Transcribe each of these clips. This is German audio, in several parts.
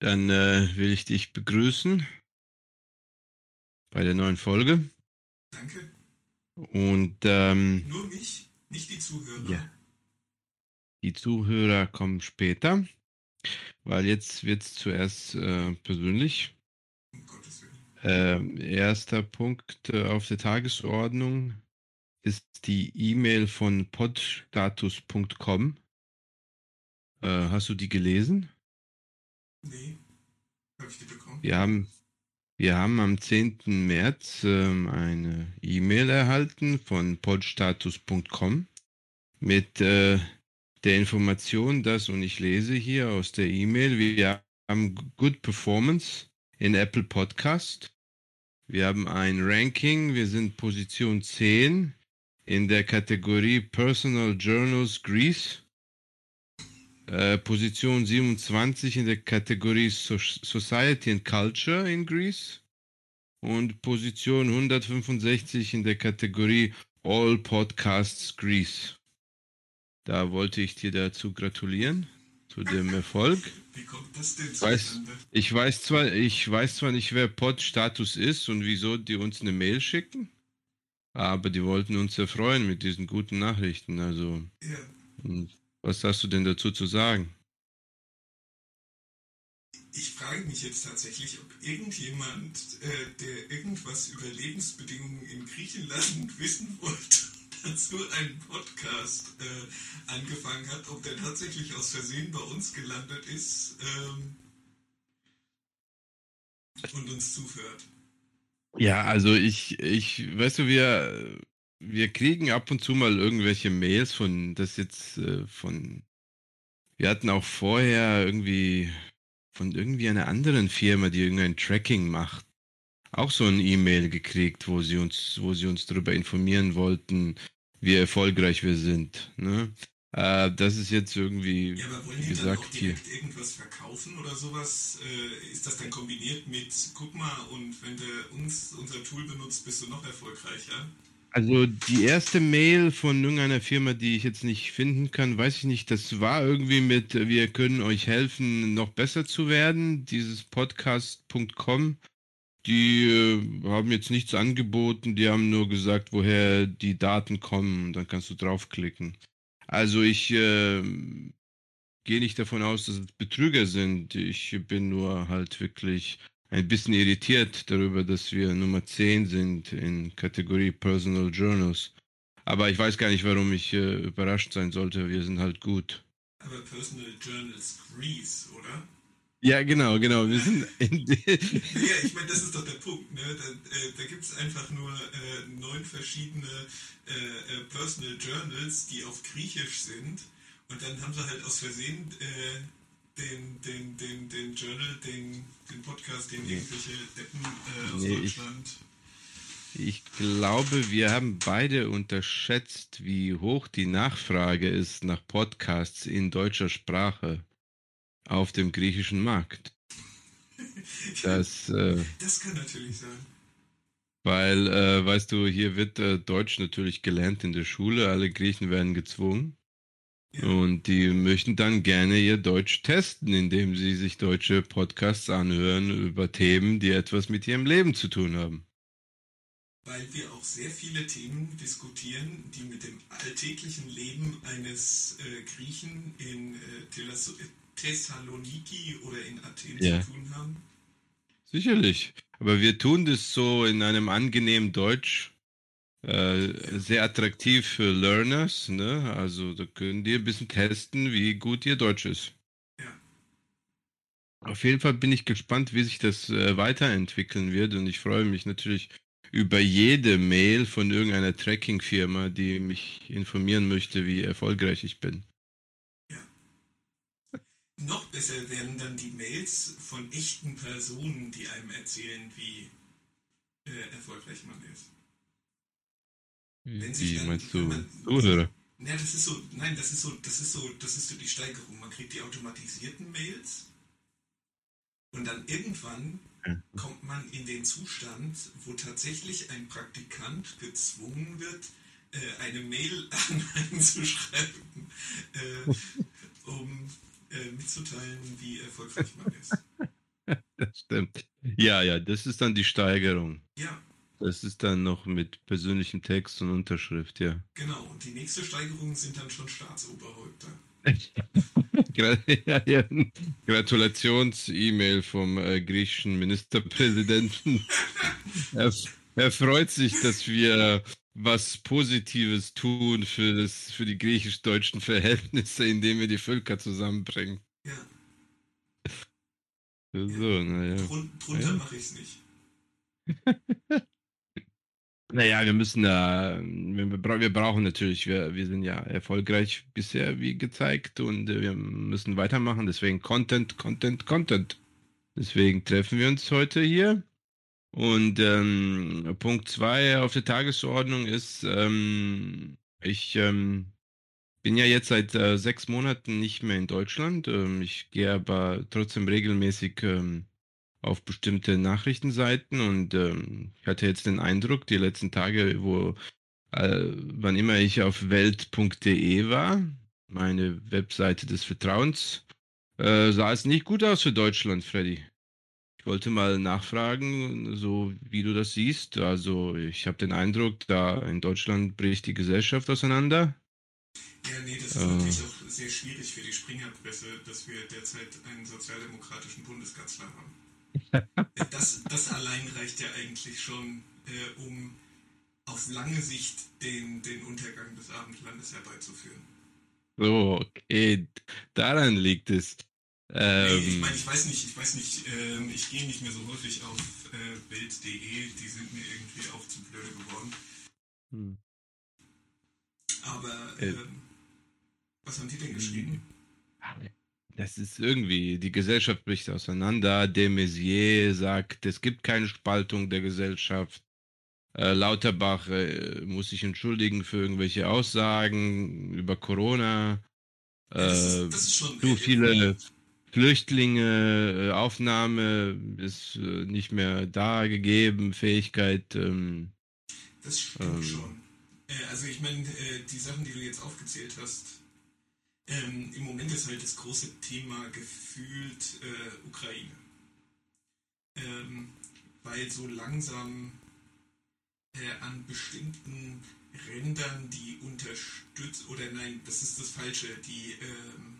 Dann äh, will ich dich begrüßen bei der neuen Folge. Danke. Und ähm, Nur mich, nicht die Zuhörer. Ja. die Zuhörer kommen später, weil jetzt wird es zuerst äh, persönlich. Um Gottes Willen. Ähm, erster Punkt äh, auf der Tagesordnung ist die E-Mail von podstatus.com. Äh, hast du die gelesen? Nee. Habe ich die bekommen? Wir haben, wir haben am 10. März ähm, eine E-Mail erhalten von podstatus.com mit äh, der Information, dass, und ich lese hier aus der E-Mail, wir haben Good Performance in Apple Podcast. Wir haben ein Ranking, wir sind Position 10 in der Kategorie Personal Journals Greece. Äh, Position 27 in der Kategorie so Society and Culture in Greece und Position 165 in der Kategorie All Podcasts Greece. Da wollte ich dir dazu gratulieren, zu dem Erfolg. Wie kommt das denn Weiß- zustande? Ich weiß zwar, ich weiß zwar nicht, wer Pod-Status ist und wieso die uns eine Mail schicken, aber die wollten uns erfreuen mit diesen guten Nachrichten. Also, Ja. Was hast du denn dazu zu sagen? Ich frage mich jetzt tatsächlich, ob irgendjemand, äh, der irgendwas über Lebensbedingungen in Griechenland wissen wollte, dazu einen Podcast äh, angefangen hat, ob der tatsächlich aus Versehen bei uns gelandet ist ähm, und uns zuhört. Ja, also ich, ich, weißt du, wir, wir kriegen ab und zu mal irgendwelche Mails von, das jetzt äh, von, wir hatten auch vorher irgendwie von irgendwie einer anderen Firma, die irgendein Tracking macht, auch so ein E-Mail gekriegt, wo sie uns, wo sie uns darüber informieren wollten, wie erfolgreich wir sind. Ne? Äh, das ist jetzt irgendwie, Ja, aber wollen wie die dann auch gesagt, hier. direkt irgendwas verkaufen oder sowas? Äh, ist das dann kombiniert mit, guck mal, und wenn du uns, unser Tool benutzt, bist du noch erfolgreicher? Also die erste Mail von irgendeiner Firma, die ich jetzt nicht finden kann, weiß ich nicht. Das war irgendwie mit, wir können euch helfen, noch besser zu werden. Dieses Podcast.com. Die äh, haben jetzt nichts angeboten, die haben nur gesagt, woher die Daten kommen. Dann kannst du draufklicken. Also ich äh, gehe nicht davon aus, dass es Betrüger sind. Ich bin nur halt wirklich ein bisschen irritiert darüber, dass wir Nummer 10 sind in Kategorie Personal Journals. Aber ich weiß gar nicht, warum ich äh, überrascht sein sollte. Wir sind halt gut. Aber Personal Journals Greece, oder? Ja, genau, genau. Wir sind in Ja, ich meine, das ist doch der Punkt. Ne? Da, äh, da gibt es einfach nur äh, neun verschiedene äh, äh, Personal Journals, die auf Griechisch sind. Und dann haben sie halt aus Versehen äh, den, den, den, den Journal, den, den Podcast, den Nee. irgendwelche Deppen äh, aus Nee, ich- Deutschland. Ich glaube, wir haben beide unterschätzt, wie hoch die Nachfrage ist nach Podcasts in deutscher Sprache auf dem griechischen Markt. Das, äh, Das kann natürlich sein. weil, äh, weißt du, hier wird äh, Deutsch natürlich gelernt in der Schule, alle Griechen werden gezwungen. Und die möchten dann gerne ihr Deutsch testen, indem sie sich deutsche Podcasts anhören über Themen, die etwas mit ihrem Leben zu tun haben. Weil wir auch sehr viele Themen diskutieren, die mit dem alltäglichen Leben eines äh, Griechen in äh, Telas- Thessaloniki oder in Athen Ja. zu tun haben. Sicherlich. Aber wir tun das so in einem angenehmen Deutsch. Äh, sehr attraktiv für Learners. Ne? Also da können die ein bisschen testen, wie gut ihr Deutsch ist. Ja. Auf jeden Fall bin ich gespannt, wie sich das äh, weiterentwickeln wird. Und ich freue mich natürlich über jede Mail von irgendeiner Tracking-Firma, die mich informieren möchte, wie erfolgreich ich bin. Noch besser werden dann die Mails von echten Personen, die einem erzählen, wie äh, erfolgreich man ist. Wenn sich Wie dann- meinst du? man- Zuhörer? Ja, das ist so, nein, das ist so, das ist so, das ist so die Steigerung. Man kriegt die automatisierten Mails und dann irgendwann Ja. kommt man in den Zustand, wo tatsächlich ein Praktikant gezwungen wird, äh, eine Mail an einen zu schreiben, äh, um äh, mitzuteilen, wie erfolgreich man ist. Stimmt. Ja, ja, das ist dann die Steigerung. Ja, Das ist dann noch mit persönlichem Text und Unterschrift, ja. genau. Und die nächste Steigerung sind dann schon Staatsoberhäupter. Ja, ja. Gratulations-E-Mail vom äh, griechischen Ministerpräsidenten. er, er freut sich, dass wir was Positives tun für, das, für die griechisch-deutschen Verhältnisse, indem wir die Völker zusammenbringen. Ja, So, naja. drun drunter Ja. mache ich es nicht. Naja, wir müssen da, wir, wir wir brauchen natürlich, wir, wir sind ja erfolgreich bisher, wie gezeigt, und äh, wir müssen weitermachen. Deswegen Content, Content, Content. Deswegen treffen wir uns heute hier. Und ähm, Punkt zwei auf der Tagesordnung ist, ähm, ich ähm, bin ja jetzt seit äh, sechs Monaten nicht mehr in Deutschland. Ähm, ich gehe aber trotzdem regelmäßig ähm, auf bestimmte Nachrichtenseiten und ähm, ich hatte jetzt den Eindruck, die letzten Tage, wo äh, wann immer ich auf welt.de war, meine Webseite des Vertrauens, äh, sah es nicht gut aus für Deutschland, Freddy. Ich wollte mal nachfragen, so wie du das siehst. Also ich habe den Eindruck, da in Deutschland bricht die Gesellschaft auseinander. Ja, nee, das ist Äh. natürlich auch sehr schwierig für die Springerpresse, dass wir derzeit einen sozialdemokratischen Bundeskanzler haben. Das, das allein reicht ja eigentlich schon, äh, um auf lange Sicht den, den Untergang des Abendlandes herbeizuführen. So, okay, daran liegt es. Nee, ich Ähm, meine, ich weiß nicht, ich weiß nicht, ähm, ich gehe nicht mehr so häufig auf äh, Bild.de, die sind mir irgendwie auch zu blöde geworden. hm. Aber Äh. ähm, was haben die denn geschrieben? Das ist irgendwie, die Gesellschaft bricht auseinander. De Maizière sagt, es gibt keine Spaltung der Gesellschaft. Äh, Lauterbach äh, muss sich entschuldigen für irgendwelche Aussagen über Corona. das, Äh, ist, das ist schon zu viele Flüchtlinge, äh, Aufnahme ist äh, nicht mehr da gegeben, Fähigkeit. Ähm, Das stimmt Ähm. schon. Äh, also ich meine, die Sachen, die du jetzt aufgezählt hast, ähm, im Moment ist halt das große Thema gefühlt äh, Ukraine. Ähm, weil so langsam äh, an bestimmten Rändern die unterstützt, oder nein, das ist das Falsche, die ähm,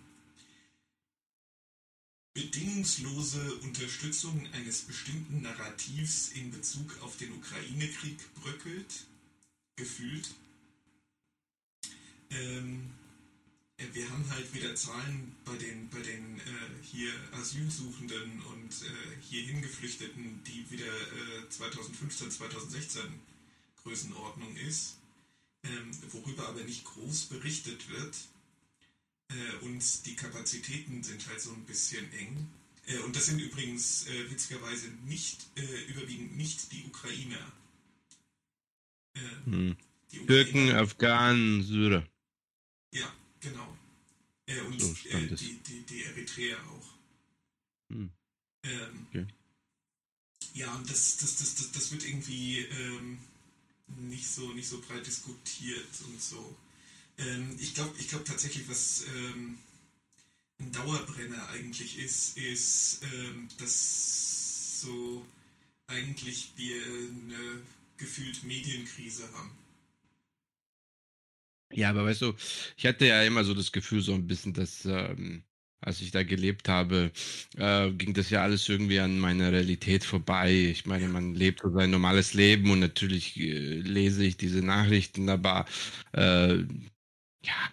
bedingungslose Unterstützung eines bestimmten Narrativs in Bezug auf den Ukraine-Krieg bröckelt, gefühlt. Ähm, äh, wir haben halt wieder Zahlen bei den, bei den äh, hier Asylsuchenden und äh, hierhin Geflüchteten, die wieder äh, 2015, 2016 Größenordnung ist, ähm, worüber aber nicht groß berichtet wird. Äh, und die Kapazitäten sind halt so ein bisschen eng. Äh, und das sind übrigens äh, witzigerweise nicht, äh, überwiegend nicht die Ukrainer. Hm. die Türken, Ukrainer- Afghanen, Syrer. Ja, genau. Äh, und So äh, die, die, die Eritreer auch. Hm. Ähm, Okay. Ja, und das, das, das, das, das wird irgendwie ähm, nicht, so, nicht so breit diskutiert und so. Ähm, ich glaube ich glaub tatsächlich, was ähm, ein Dauerbrenner eigentlich ist, ist, ähm, dass so eigentlich wir eine gefühlt Medienkrise haben. Ja, aber weißt du, ich hatte ja immer so das Gefühl, so ein bisschen, dass, ähm, als ich da gelebt habe, äh, ging das ja alles irgendwie an meiner Realität vorbei. Ich meine, man lebt so sein normales Leben und natürlich äh, lese ich diese Nachrichten, aber äh, ja,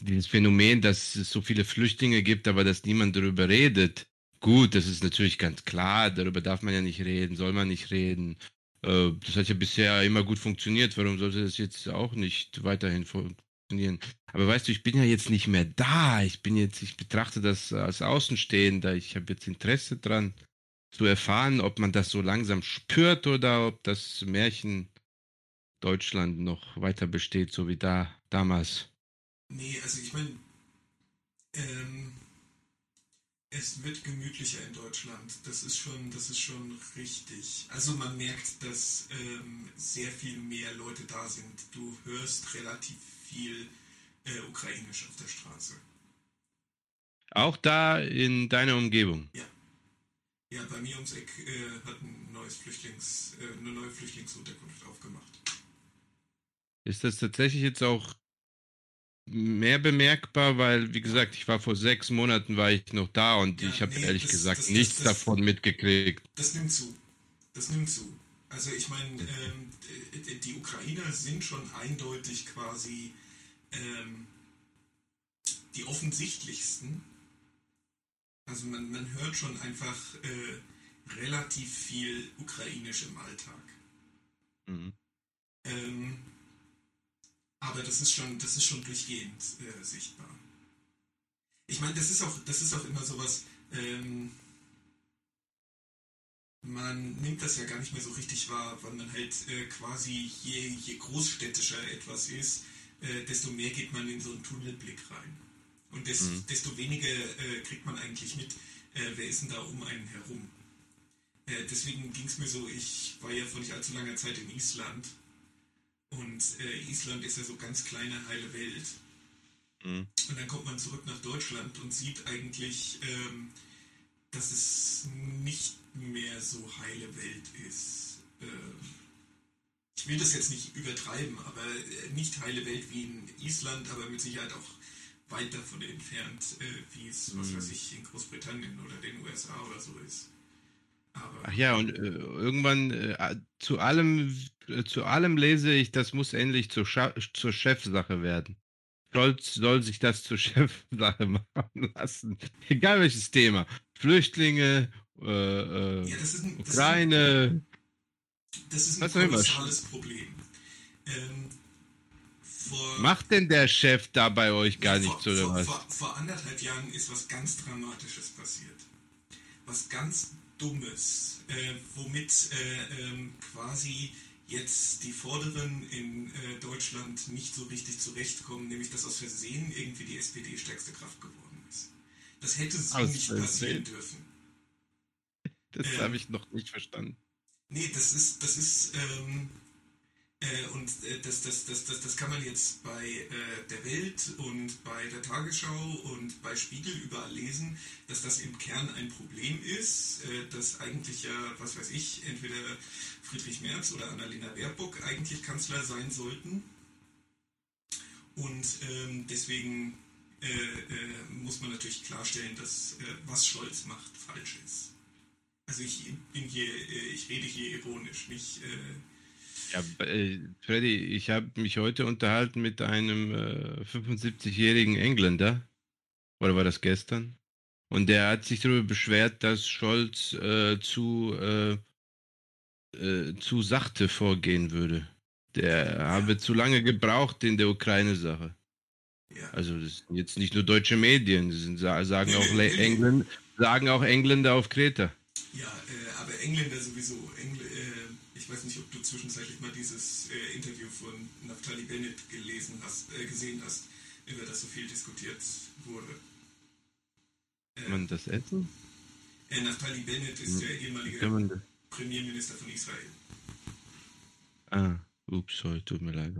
dieses Phänomen, dass es so viele Flüchtlinge gibt, aber dass niemand darüber redet. Gut, das ist natürlich ganz klar, darüber darf man ja nicht reden, soll man nicht reden. Äh, Das hat ja bisher immer gut funktioniert. Warum sollte das jetzt auch nicht weiterhin funktionieren? Aber weißt du, ich bin ja jetzt nicht mehr da. Ich bin jetzt, ich betrachte das als Außenstehender. Ich habe jetzt Interesse dran zu erfahren, ob man das so langsam spürt oder ob das Märchen Deutschland noch weiter besteht, so wie da damals. Nee, also ich meine, ähm, es wird gemütlicher in Deutschland. Das ist schon, das ist schon richtig. Also man merkt, dass ähm, sehr viel mehr Leute da sind. Du hörst relativ viel äh, Ukrainisch auf der Straße. Auch da in deiner Umgebung. Ja, bei mir ums Eck äh, hat ein neues Flüchtlings, äh, eine neue Flüchtlingsunterkunft aufgemacht. Ist das tatsächlich jetzt auch mehr bemerkbar, weil, wie gesagt, ich war vor sechs Monaten war ich noch da und ja, ich habe nee, ehrlich das, gesagt das, nichts das, davon mitgekriegt. Das nimmt zu. Das nimmt zu. Also ich meine, ähm, die Ukrainer sind schon eindeutig quasi ähm, die offensichtlichsten. Also man, man hört schon einfach äh, relativ viel ukrainisch im Alltag. Mhm. Ähm, aber das ist schon, das ist schon durchgehend äh, sichtbar. Ich meine, das ist auch, das ist auch immer sowas, ähm, man nimmt das ja gar nicht mehr so richtig wahr, weil man halt äh, quasi je, je großstädtischer etwas ist, äh, desto mehr geht man in so einen Tunnelblick rein. Und des, mhm. desto weniger äh, kriegt man eigentlich mit, äh, wer ist denn da um einen herum. Äh, deswegen ging es mir so, ich war ja vor nicht allzu langer Zeit in Island und äh, Island ist ja so ganz kleine heile Welt. Mhm. Und dann kommt man zurück nach Deutschland und sieht eigentlich, ähm, dass es nicht mehr so heile Welt ist. Ähm, ich will das jetzt nicht übertreiben, aber äh, nicht heile Welt wie in Island, aber mit Sicherheit auch weit davon entfernt, äh, wie es, mhm. was weiß ich, in Großbritannien oder den USA oder so ist. Aber Ach ja, und äh, irgendwann äh, zu allem, äh, zu allem lese ich, das muss endlich zur, Scha zur Chefsache werden. Scholz soll sich das zur Chefsache machen lassen. Egal welches Thema. Flüchtlinge, äh, äh, ja, das ist ein, das Ukraine. Das ist ein kolossales Problem. Ähm, vor, Macht denn der Chef da bei euch gar nichts oder vor, was? Vor, vor anderthalb Jahren ist was ganz Dramatisches passiert. Was ganz Dummes, äh, womit äh, ähm, quasi jetzt die Vorderen in äh, Deutschland nicht so richtig zurechtkommen, nämlich dass aus Versehen irgendwie die SPD stärkste Kraft geworden ist. Das hätte so aus nicht Versehen. passieren dürfen. Das äh, habe ich noch nicht verstanden. Nee, das ist, das ist, ähm, äh, und äh, das, das, das, das, das kann man jetzt bei äh, der Welt und bei der Tagesschau und bei Spiegel überall lesen, dass das im Kern ein Problem ist, äh, dass eigentlich ja, was weiß ich, entweder Friedrich Merz oder Annalena Baerbock eigentlich Kanzler sein sollten. Und ähm, deswegen äh, äh, muss man natürlich klarstellen, dass was Scholz macht falsch ist. Also ich bin hier, ich rede hier ironisch, nicht ja, äh, Freddy, ich habe mich heute unterhalten mit einem äh, 75-jährigen Engländer. Oder war das gestern? Und der hat sich darüber beschwert, dass Scholz äh, zu, äh, äh, zu sachte vorgehen würde. Der habe zu lange gebraucht in der Ukraine-Sache. Ja. Also das sind jetzt nicht nur deutsche Medien, das sind, sagen, auch Engländer, sagen auch Engländer auf Kreta. Ja, äh, aber Engländer sowieso. Engl ich weiß nicht, ob du zwischenzeitlich mal dieses äh, Interview von Naftali Bennett gelesen hast, äh, gesehen hast, über das so viel diskutiert wurde. Kann man das essen? Äh, Naftali Bennett ist der ehemalige Premierminister von Israel. Ah, ups, sorry, tut mir leid.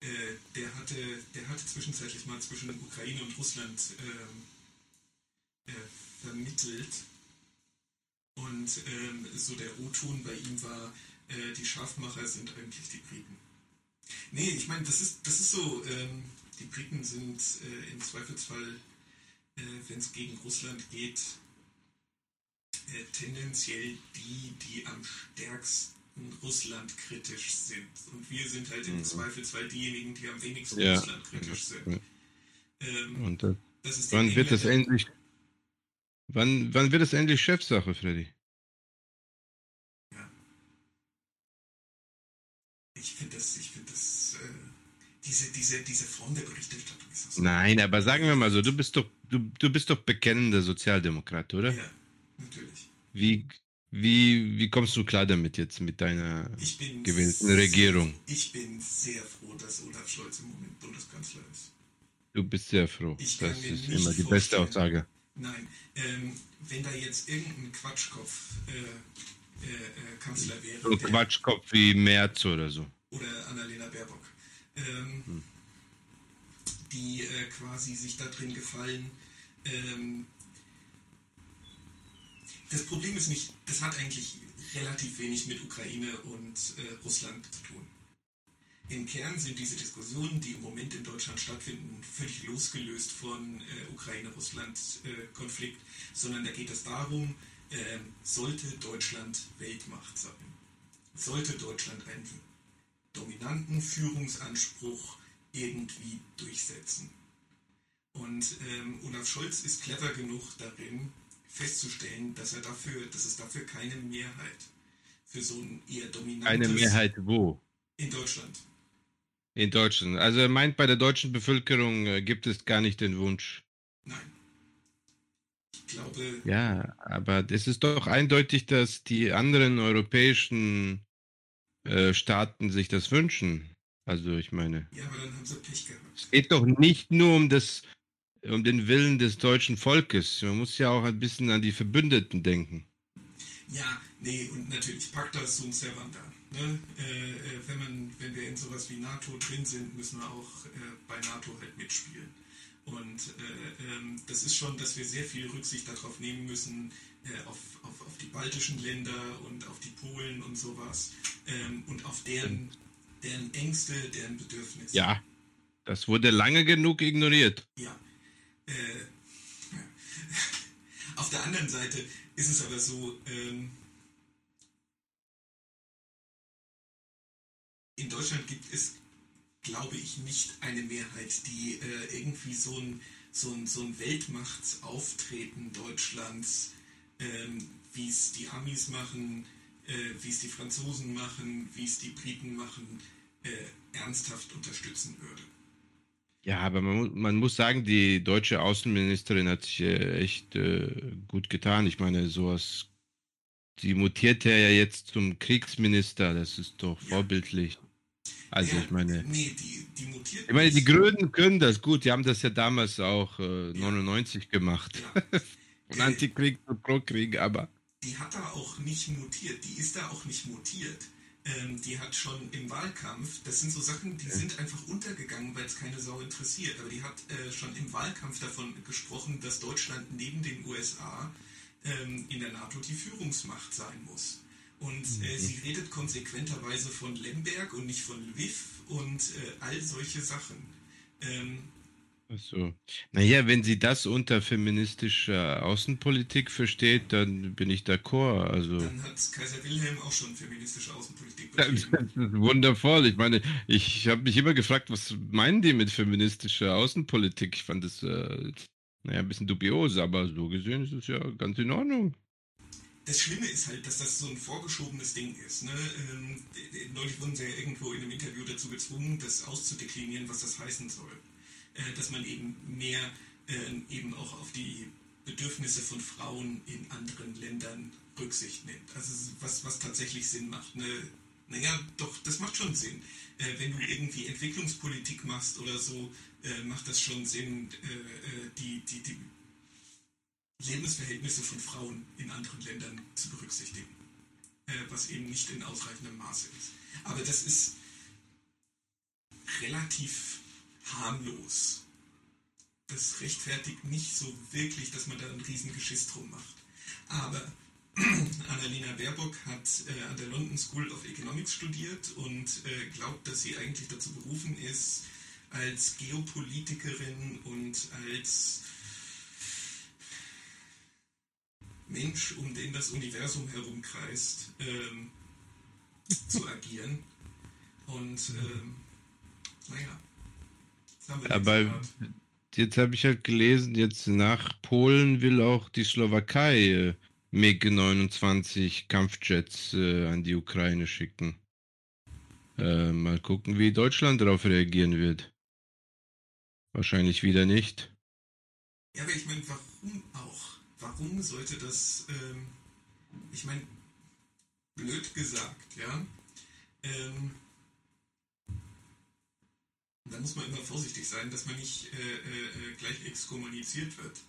Äh, der, hatte, der hatte zwischenzeitlich mal zwischen Ukraine und Russland ähm, äh, vermittelt. Und ähm, so der O-Ton bei ihm war, äh, die Scharfmacher sind eigentlich die Briten. Nee, ich meine, das ist, das ist so, ähm, die Briten sind äh, im Zweifelsfall, äh, wenn es gegen Russland geht, äh, tendenziell die, die am stärksten Russland kritisch sind. Und wir sind halt im mhm. Zweifelsfall diejenigen, die am wenigsten ja. Russland kritisch sind. Ähm, Und das, das wann wird das endlich, wann, wann wird es endlich Chefsache, Freddy? ich finde das, ich finde das, äh, diese, diese, diese Form der Berichterstattung ist so. Nein, aber sagen wir mal so, du bist doch, du, du bist doch bekennender Sozialdemokrat, oder? Ja, natürlich. Wie, wie, wie kommst du klar damit jetzt mit deiner gewählten Regierung? Ich bin sehr froh, dass Olaf Scholz im Moment Bundeskanzler ist. Du bist sehr froh. Ich das ist immer die beste Aussage. Nein, ähm, wenn da jetzt irgendein Quatschkopf äh, äh, äh, Kanzler wäre. So Quatschkopf wie Merz oder so. Oder Annalena Baerbock. Ähm, hm. Die äh, quasi sich da drin gefallen. Ähm, das Problem ist nicht, das hat eigentlich relativ wenig mit Ukraine und äh, Russland zu tun. Im Kern sind diese Diskussionen, die im Moment in Deutschland stattfinden, völlig losgelöst von äh, Ukraine-Russland-Konflikt, äh, sondern da geht es darum, äh, sollte Deutschland Weltmacht sein? Sollte Deutschland einen dominanten Führungsanspruch irgendwie durchsetzen? Und ähm, Olaf Scholz ist clever genug darin, festzustellen, dass er dafür, dass es dafür keine Mehrheit für so ein eher dominantes... Eine Mehrheit wo? In Deutschland. In Deutschland. Also er meint, bei der deutschen Bevölkerung äh, gibt es gar nicht den Wunsch. Nein. Ich glaube. Ja, aber es ist doch eindeutig, dass die anderen europäischen äh, Staaten sich das wünschen. Also ich meine. Ja, aber dann haben sie Pech gehabt. Es geht doch nicht nur um das, um den Willen des deutschen Volkes. Man muss ja auch ein bisschen an die Verbündeten denken. Ja, nee, und natürlich Pacta sunt servanda. Ne? Äh, äh, wenn, man, wenn wir in sowas wie NATO drin sind, müssen wir auch äh, bei NATO halt mitspielen. Und äh, ähm, das ist schon, dass wir sehr viel Rücksicht darauf nehmen müssen, auf, auf, auf die baltischen Länder und auf die Polen und sowas ähm, und auf deren, deren Ängste, deren Bedürfnisse. Ja, das wurde lange genug ignoriert. Ja. Äh, auf der anderen Seite ist es aber so, ähm, in Deutschland gibt es, glaube ich, nicht eine Mehrheit, die äh, irgendwie so ein, so ein, so ein Weltmachtsauftreten Deutschlands, ähm, wie es die Amis machen, äh, wie es die Franzosen machen, wie es die Briten machen, äh, ernsthaft unterstützen würde. Ja, aber man, man, muss sagen, die deutsche Außenministerin hat sich äh, echt äh, gut getan. Ich meine, sowas, die mutierte ja jetzt zum Kriegsminister, das ist doch ja. vorbildlich. Also ja, ich meine. Nee, die, die mutiert. Ich meine, die Grünen können das gut, die haben das ja damals auch äh, 99 gemacht. Ja. und Antikrieg und Pro-Krieg, aber. Die hat da auch nicht mutiert, die ist da auch nicht mutiert. Ähm, die hat schon im Wahlkampf, das sind so Sachen, die sind einfach untergegangen, weil es keine Sau interessiert, aber die hat äh, schon im Wahlkampf davon gesprochen, dass Deutschland neben den USA ähm, in der NATO die Führungsmacht sein muss. Und äh, mhm. sie redet konsequenterweise von Lemberg und nicht von Lviv und äh, all solche Sachen. Ähm, Achso. Naja, wenn sie das unter feministischer Außenpolitik versteht, dann bin ich d'accord. Also. Dann hat Kaiser Wilhelm auch schon feministische Außenpolitik betrieben. Das ist wundervoll. Ich meine, ich habe mich immer gefragt, was meinen die mit feministischer Außenpolitik? Ich fand das, äh, naja, ein bisschen dubios, aber so gesehen ist es ja ganz in Ordnung das Schlimme ist halt, dass das so ein vorgeschobenes Ding ist. Ne? Ähm, neulich wurden sie ja irgendwo in einem Interview dazu gezwungen, das auszudeklinieren, was das heißen soll. Äh, dass man eben mehr äh, eben auch auf die Bedürfnisse von Frauen in anderen Ländern Rücksicht nimmt. Also was, was tatsächlich Sinn macht. Ne? Naja, doch, das macht schon Sinn. Äh, wenn du irgendwie Entwicklungspolitik machst oder so, äh, macht das schon Sinn, äh, äh, die, die, die Lebensverhältnisse von Frauen in anderen Ländern zu berücksichtigen, äh, was eben nicht in ausreichendem Maße ist. Aber das ist relativ harmlos. Das rechtfertigt nicht so wirklich, dass man da ein Riesengeschiss drum macht. Aber Annalena Baerbock hat äh, an der London School of Economics studiert und äh, glaubt, dass sie eigentlich dazu berufen ist, als Geopolitikerin und als Mensch, um den das Universum herumkreist, ähm, zu agieren. Und ähm, naja, Aber jetzt habe ich halt gelesen, jetzt nach Polen will auch die Slowakei äh, MiG-29 Kampfjets äh, an die Ukraine schicken. Äh, mal gucken, wie Deutschland darauf reagieren wird. Wahrscheinlich wieder nicht. Ja, aber ich meine, warum warum sollte das, ähm, ich meine, blöd gesagt, ja, ähm, da muss man immer vorsichtig sein, dass man nicht äh, äh, gleich exkommuniziert wird.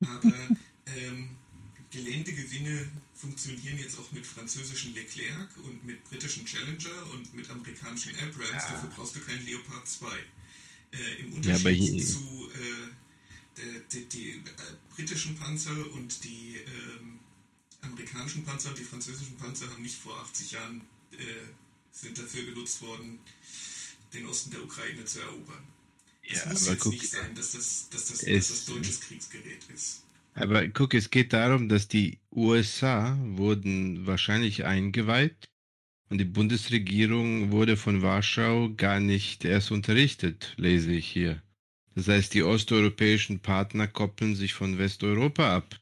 Aber ähm, gelehnte Gewinne funktionieren jetzt auch mit französischen Leclerc und mit britischen Challenger und mit amerikanischen Abrams. Ja. Dafür brauchst du keinen Leopard 2. Äh, Im Unterschied ja, zu äh, die, die, äh, britischen Panzer und die ähm, amerikanischen Panzer und die französischen Panzer haben nicht vor 80 Jahren äh, sind dafür genutzt worden, den Osten der Ukraine zu erobern. Es ja, muss jetzt guck, nicht sein, dass das, dass das, es, dass das deutsches Kriegsgerät ist. Aber guck, es geht darum, dass die USA wurden wahrscheinlich eingeweiht und die Bundesregierung wurde von Warschau gar nicht erst unterrichtet, lese ich hier. Das heißt, die osteuropäischen Partner koppeln sich von Westeuropa ab.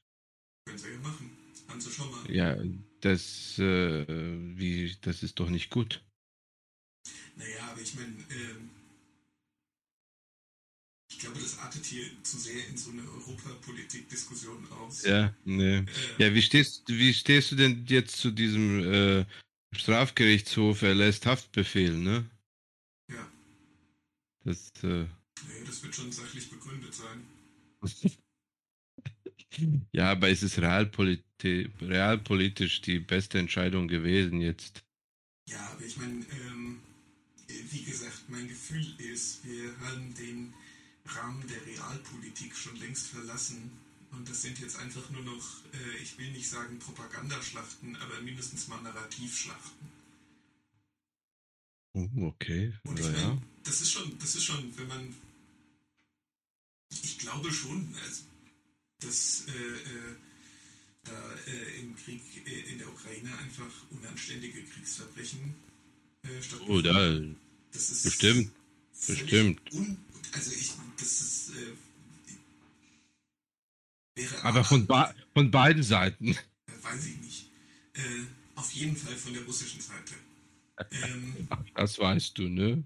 Können sie ja machen. Haben sie schon mal. Ja, das, äh, wie, das ist doch nicht gut. Naja, aber ich meine, ähm, ich glaube, das artet hier zu sehr in so eine Europapolitik-Diskussion aus. Ja, nee. Äh, ja, wie stehst, wie stehst du denn jetzt zu diesem äh, Strafgerichtshof erlässt Haftbefehl, ne? Ja. Das, äh, nee, das wird schon sachlich begründet sein. ja, aber ist es realpoliti realpolitisch die beste Entscheidung gewesen jetzt? Ja, aber ich meine, ähm, wie gesagt, mein Gefühl ist, wir haben den Rahmen der Realpolitik schon längst verlassen. Und das sind jetzt einfach nur noch, äh, ich will nicht sagen Propagandaschlachten, aber mindestens mal Narrativschlachten. Oh, okay. Und ich meine, das ist schon, das ist schon, wenn man, ich glaube schon, also, dass äh, äh, da äh, im Krieg äh, in der Ukraine einfach unanständige Kriegsverbrechen äh, stattfinden. Oh, da. Das ist bestimmt. Bestimmt. Also ich, das ist, äh, wäre aber von, ba von beiden Seiten. Äh, weiß ich nicht. Äh, auf jeden Fall von der russischen Seite. Ähm, das weißt du, ne?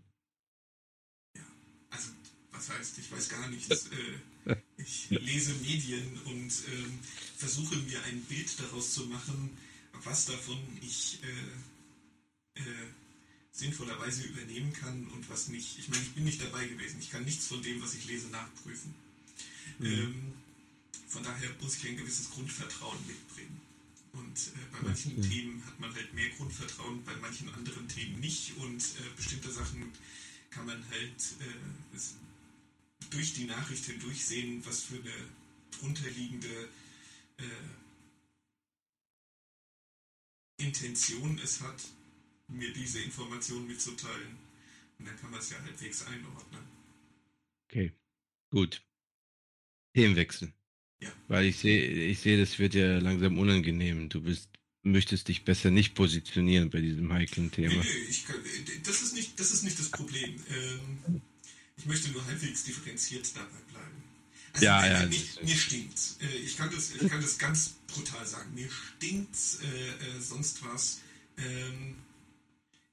Ja, also was heißt, ich weiß gar nichts. Äh, ich lese Medien und ähm, versuche mir ein Bild daraus zu machen, was davon ich äh, äh, sinnvollerweise übernehmen kann und was nicht. Ich meine, ich bin nicht dabei gewesen. Ich kann nichts von dem, was ich lese, nachprüfen. Mhm. Ähm, von daher muss ich ein gewisses Grundvertrauen mitbringen. Und äh, bei manchen okay. Themen hat man halt mehr Grundvertrauen, bei manchen anderen Themen nicht. Und äh, bestimmte Sachen kann man halt äh, durch die Nachricht hindurch sehen, was für eine drunterliegende äh, Intention es hat mir diese Information mitzuteilen. Und dann kann man es ja halbwegs einordnen. Okay, gut. Themenwechsel. Ja. Weil ich sehe, ich sehe, das wird ja langsam unangenehm. Du bist, möchtest dich besser nicht positionieren bei diesem heiklen Thema. Nee, nee, ich kann, das, ist nicht, das ist nicht das Problem. Ähm, ich möchte nur halbwegs differenziert dabei bleiben. Also ja, ja, mir, mir stinkt. Äh, ich, kann das, ich kann das ganz brutal sagen. Mir stinkt äh, äh, sonst was. Ähm,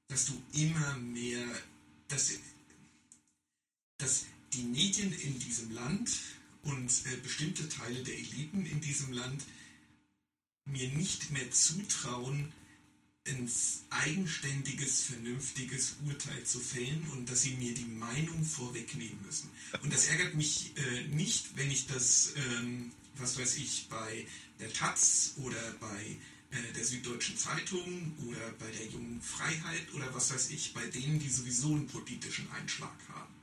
dass du immer mehr, dass, dass die Medien in diesem Land und äh, bestimmte Teile der Eliten in diesem Land mir nicht mehr zutrauen, ein eigenständiges, vernünftiges Urteil zu fällen und dass sie mir die Meinung vorwegnehmen müssen. Und das ärgert mich äh, nicht, wenn ich das, ähm, was weiß ich, bei der Taz oder bei der Süddeutschen Zeitung oder bei der Jungen Freiheit oder was weiß ich, bei denen, die sowieso einen politischen Einschlag haben.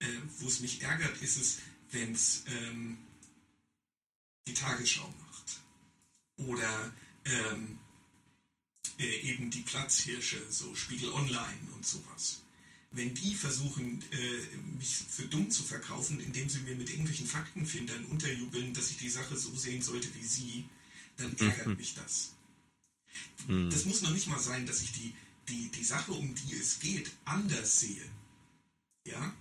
Äh, Wo es mich ärgert, ist es, wenn es ähm, die Tagesschau macht. Oder ähm, äh, eben die Platzhirsche, so Spiegel Online und sowas. Wenn die versuchen, äh, mich für dumm zu verkaufen, indem sie mir mit irgendwelchen Faktenfindern unterjubeln, dass ich die Sache so sehen sollte wie sie, dann ärgert mhm. mich das. Mhm. Das muss noch nicht mal sein, dass ich die, die, die Sache, um die es geht, anders sehe. Ja?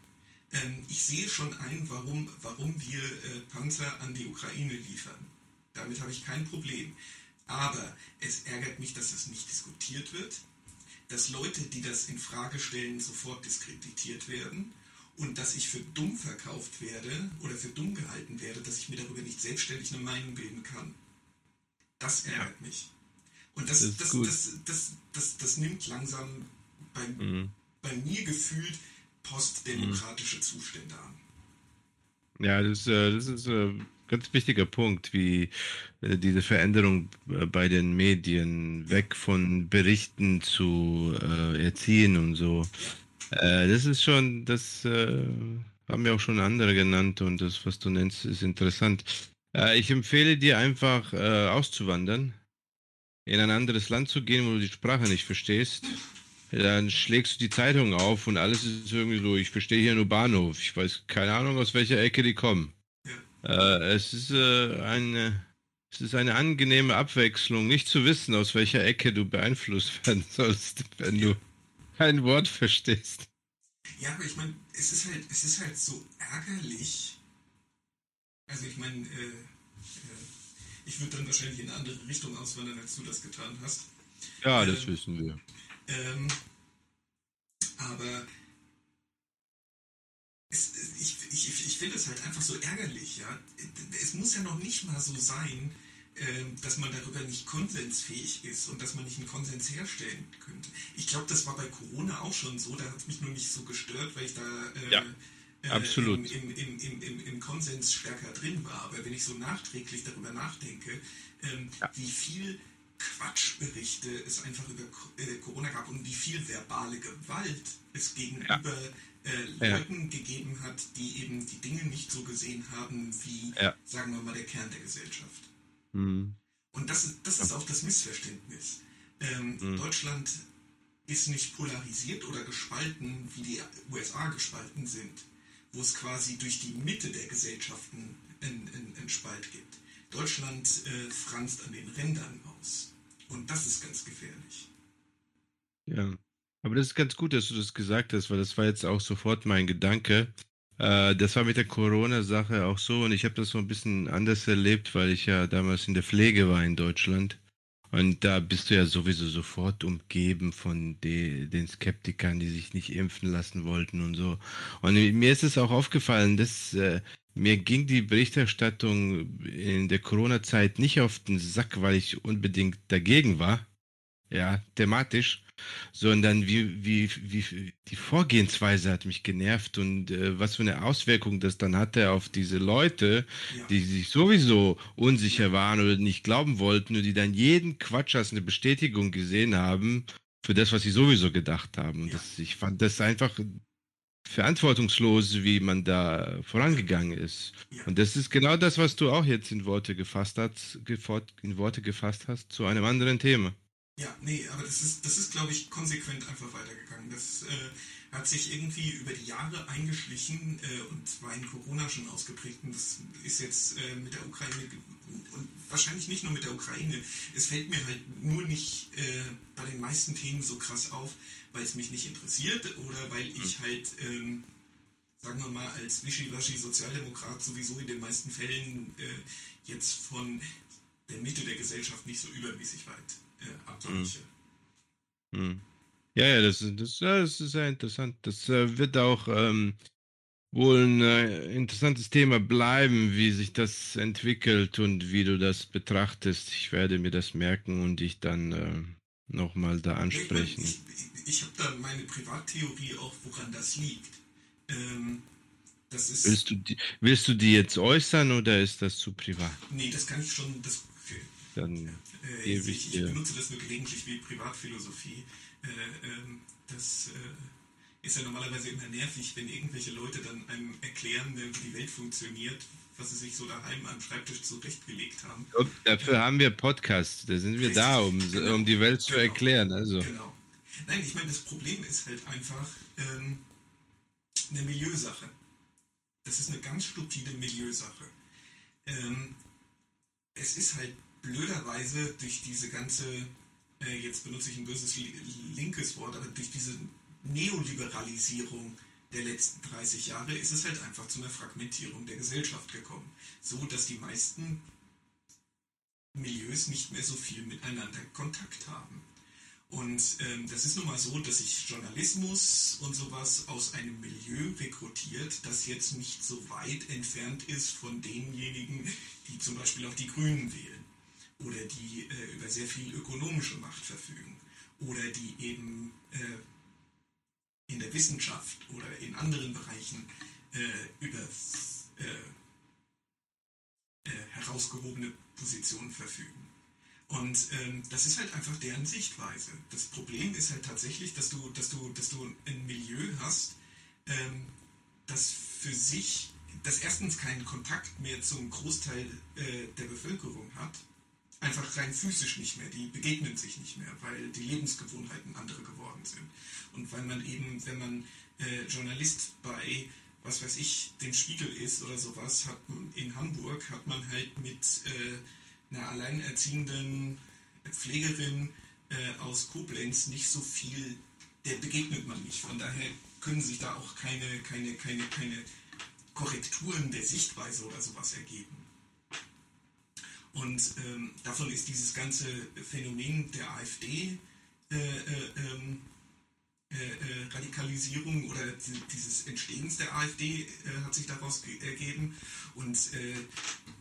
Ähm, ich sehe schon ein, warum, warum wir äh, Panzer an die Ukraine liefern. Damit habe ich kein Problem. Aber es ärgert mich, dass das nicht diskutiert wird, dass Leute, die das in Frage stellen, sofort diskreditiert werden und dass ich für dumm verkauft werde oder für dumm gehalten werde, dass ich mir darüber nicht selbstständig eine Meinung bilden kann. Das ärgert mich. Und das, das, das, das, das, nimmt langsam bei, mhm. bei mir gefühlt postdemokratische. Zustände an. Ja, das, äh, das ist ein ganz wichtiger Punkt, wie äh, diese Veränderung äh, bei den Medien weg von Berichten zu erziehen und so. Das ist schon, das haben ja auch schon andere genannt und das, was du nennst, ist interessant. Äh, ich empfehle dir einfach äh, auszuwandern in ein anderes Land zu gehen, wo du die Sprache nicht verstehst, dann schlägst du die Zeitung auf und alles ist irgendwie so, ich verstehe hier nur Bahnhof. Ich weiß keine Ahnung, aus welcher Ecke die kommen. Äh, es ist äh, eine es ist eine angenehme Abwechslung, nicht zu wissen, aus welcher Ecke du beeinflusst werden sollst, wenn du kein Wort verstehst. Ja, aber ich meine, es ist halt, es ist halt so ärgerlich. Also ich meine, äh, äh, ich würde dann wahrscheinlich in eine andere Richtung auswandern, als du das getan hast. Ja, das ähm, wissen wir. Ähm, aber es, ich, ich, ich finde es halt einfach so ärgerlich, ja. Es muss ja noch nicht mal so sein, ähm, dass man darüber nicht konsensfähig ist und dass man nicht einen Konsens herstellen könnte. Ich glaube, das war bei Corona auch schon so, da hat es mich nur nicht so gestört, weil ich da äh, ja, absolut. Im, im, im, im, Konsens stärker drin war. Aber wenn ich so nachträglich darüber nachdenke, ähm, ja. wie viel Quatschberichte es einfach über äh, Corona gab und wie viel verbale Gewalt es gegenüber ja. äh, Leuten ja. gegeben hat, die eben die Dinge nicht so gesehen haben wie, sagen wir mal, der Kern der Gesellschaft. Mhm. Und das, das ist auch das Missverständnis. Ähm, mhm. Deutschland ist nicht polarisiert oder gespalten, wie die USA gespalten sind, wo es quasi durch die Mitte der Gesellschaften einen Spalt gibt. Deutschland äh, franzt an den Rändern aus. Und das ist ganz gefährlich. Ja, aber das ist ganz gut, dass du das gesagt hast, weil das war jetzt auch sofort mein Gedanke. Äh, das war mit der Corona-Sache auch so und ich habe das so ein bisschen anders erlebt, weil ich ja damals in der Pflege war in Deutschland. Und da bist du ja sowieso sofort umgeben von de, den Skeptikern, die sich nicht impfen lassen wollten und so. Und mir ist es auch aufgefallen, dass äh, mir ging die Berichterstattung in der Corona-Zeit nicht auf den Sack, weil ich unbedingt dagegen war, ja, thematisch, sondern wie, wie, wie die Vorgehensweise hat mich genervt und äh, was für eine Auswirkung das dann hatte auf diese Leute, ja. die sich sowieso unsicher waren oder nicht glauben wollten und die dann jeden Quatsch als eine Bestätigung gesehen haben für das, was sie sowieso gedacht haben. Und ja. das, ich fand das einfach verantwortungslos, wie man da vorangegangen ist. Ja. Und das ist genau das, was du auch jetzt in Worte gefasst hast, in Worte gefasst hast zu einem anderen Thema. Ja, nee, aber das ist, das ist glaube ich, konsequent einfach weitergegangen. Das äh, hat sich irgendwie über die Jahre eingeschlichen äh, und war in Corona schon ausgeprägt. Und das ist jetzt äh, mit der Ukraine und wahrscheinlich nicht nur mit der Ukraine. Es fällt mir halt nur nicht äh, bei den meisten Themen so krass auf, weil es mich nicht interessiert oder weil ich halt, ähm, sagen wir mal, als Wischiwaschi-Sozialdemokrat sowieso in den meisten Fällen äh, jetzt von der Mitte der Gesellschaft nicht so übermäßig weit äh, abweiche. Hm. Ja, ja, das, das, das ist sehr interessant. Das äh, wird auch ähm, wohl ein äh, interessantes Thema bleiben, wie sich das entwickelt und wie du das betrachtest. Ich werde mir das merken und dich dann äh, nochmal da ansprechen. Ich, ich, ich habe da meine Privattheorie auch, woran das liegt. Ähm, das ist willst, du die, willst du die jetzt äußern oder ist das zu privat? Nee, das kann ich schon. Das, dann äh, ich, ich, ich, benutze das nur gelegentlich wie Privatphilosophie. Äh, ähm, das äh, ist ja normalerweise immer nervig, wenn irgendwelche Leute dann einem erklären, wie die Welt funktioniert, was sie sich so daheim am Schreibtisch zurechtgelegt haben. Und dafür haben wir Podcasts, da sind wir da, um, genau. um die Welt zu genau. erklären. Also. Genau. Nein, ich meine, das Problem ist halt einfach ähm, eine Milieusache. Das ist eine ganz stupide Milieusache. Ähm, es ist halt blöderweise durch diese ganze, äh, jetzt benutze ich ein böses linkes Wort, aber durch diese Neoliberalisierung der letzten 30 Jahre ist es halt einfach zu einer Fragmentierung der Gesellschaft gekommen. So dass die meisten Milieus nicht mehr so viel miteinander Kontakt haben. Und ähm, das ist nun mal so, dass sich Journalismus und sowas aus einem Milieu rekrutiert, das jetzt nicht so weit entfernt ist von denjenigen, die zum Beispiel auch die Grünen wählen oder die äh, über sehr viel ökonomische Macht verfügen oder die eben äh, in der Wissenschaft oder in anderen Bereichen äh, über äh, äh, herausgehobene Positionen verfügen. Und ähm, das ist halt einfach deren Sichtweise. Das Problem ist halt tatsächlich, dass du, dass du, dass du ein Milieu hast, ähm, das für sich, das erstens keinen Kontakt mehr zum Großteil äh, der Bevölkerung hat einfach rein physisch nicht mehr, die begegnen sich nicht mehr, weil die Lebensgewohnheiten andere geworden sind. Und weil man eben, wenn man äh, Journalist bei, was weiß ich, dem Spiegel ist oder sowas, hat in Hamburg, hat man halt mit äh, einer alleinerziehenden Pflegerin äh, aus Koblenz nicht so viel, der begegnet man nicht. Von daher können sich da auch keine, keine, keine, keine Korrekturen der Sichtweise oder sowas ergeben. Und ähm, davon ist dieses ganze Phänomen der AfD äh, äh, ähm, äh, äh, Radikalisierung oder dieses Entstehens der AfD äh, hat sich daraus ergeben und äh,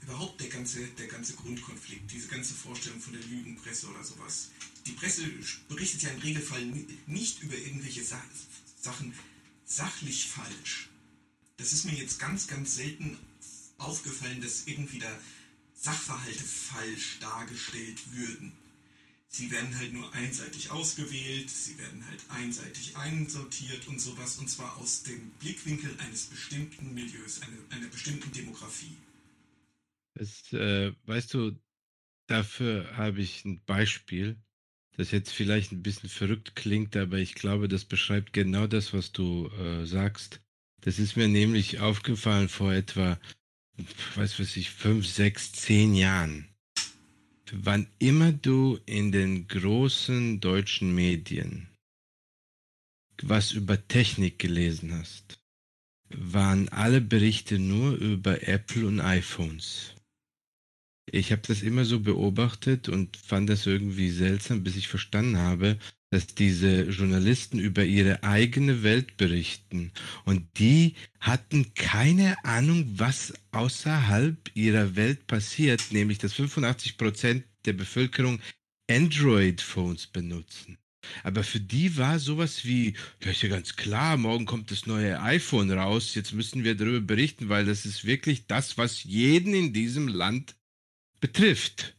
überhaupt der ganze, der ganze Grundkonflikt, diese ganze Vorstellung von der Lügenpresse oder sowas. Die Presse berichtet ja im Regelfall nicht über irgendwelche Sa Sachen sachlich falsch. Das ist mir jetzt ganz, ganz selten aufgefallen, dass irgendwie da Sachverhalte falsch dargestellt würden. Sie werden halt nur einseitig ausgewählt, sie werden halt einseitig einsortiert und sowas, und zwar aus dem Blickwinkel eines bestimmten Milieus, eine, einer bestimmten Demografie. Das, äh, weißt du, dafür habe ich ein Beispiel, das jetzt vielleicht ein bisschen verrückt klingt, aber ich glaube, das beschreibt genau das, was du äh, sagst. Das ist mir nämlich aufgefallen vor etwa, weiß was ich, fünf, sechs, zehn Jahren wann immer du in den großen deutschen Medien was über Technik gelesen hast, waren alle Berichte nur über Apple und iPhones. Ich habe das immer so beobachtet und fand das irgendwie seltsam, bis ich verstanden habe, dass diese Journalisten über ihre eigene Welt berichten. Und die hatten keine Ahnung, was außerhalb ihrer Welt passiert, nämlich dass 85 Prozent der Bevölkerung Android-Phones benutzen. Aber für die war sowas wie, ja, ist ja ganz klar, morgen kommt das neue iPhone raus, jetzt müssen wir darüber berichten, weil das ist wirklich das, was jeden in diesem Land betrifft.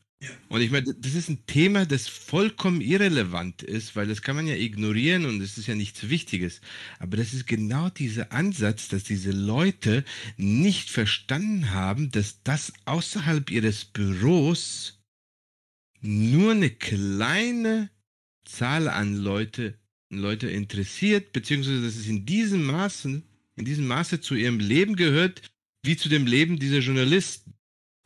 Und ich meine, das ist ein Thema, das vollkommen irrelevant ist, weil das kann man ja ignorieren und es ist ja nichts Wichtiges. Aber das ist genau dieser Ansatz, dass diese Leute nicht verstanden haben, dass das außerhalb ihres Büros nur eine kleine Zahl an Leute, Leute interessiert, beziehungsweise dass es in diesem Maße, in diesem Maße zu ihrem Leben gehört, wie zu dem Leben dieser Journalisten.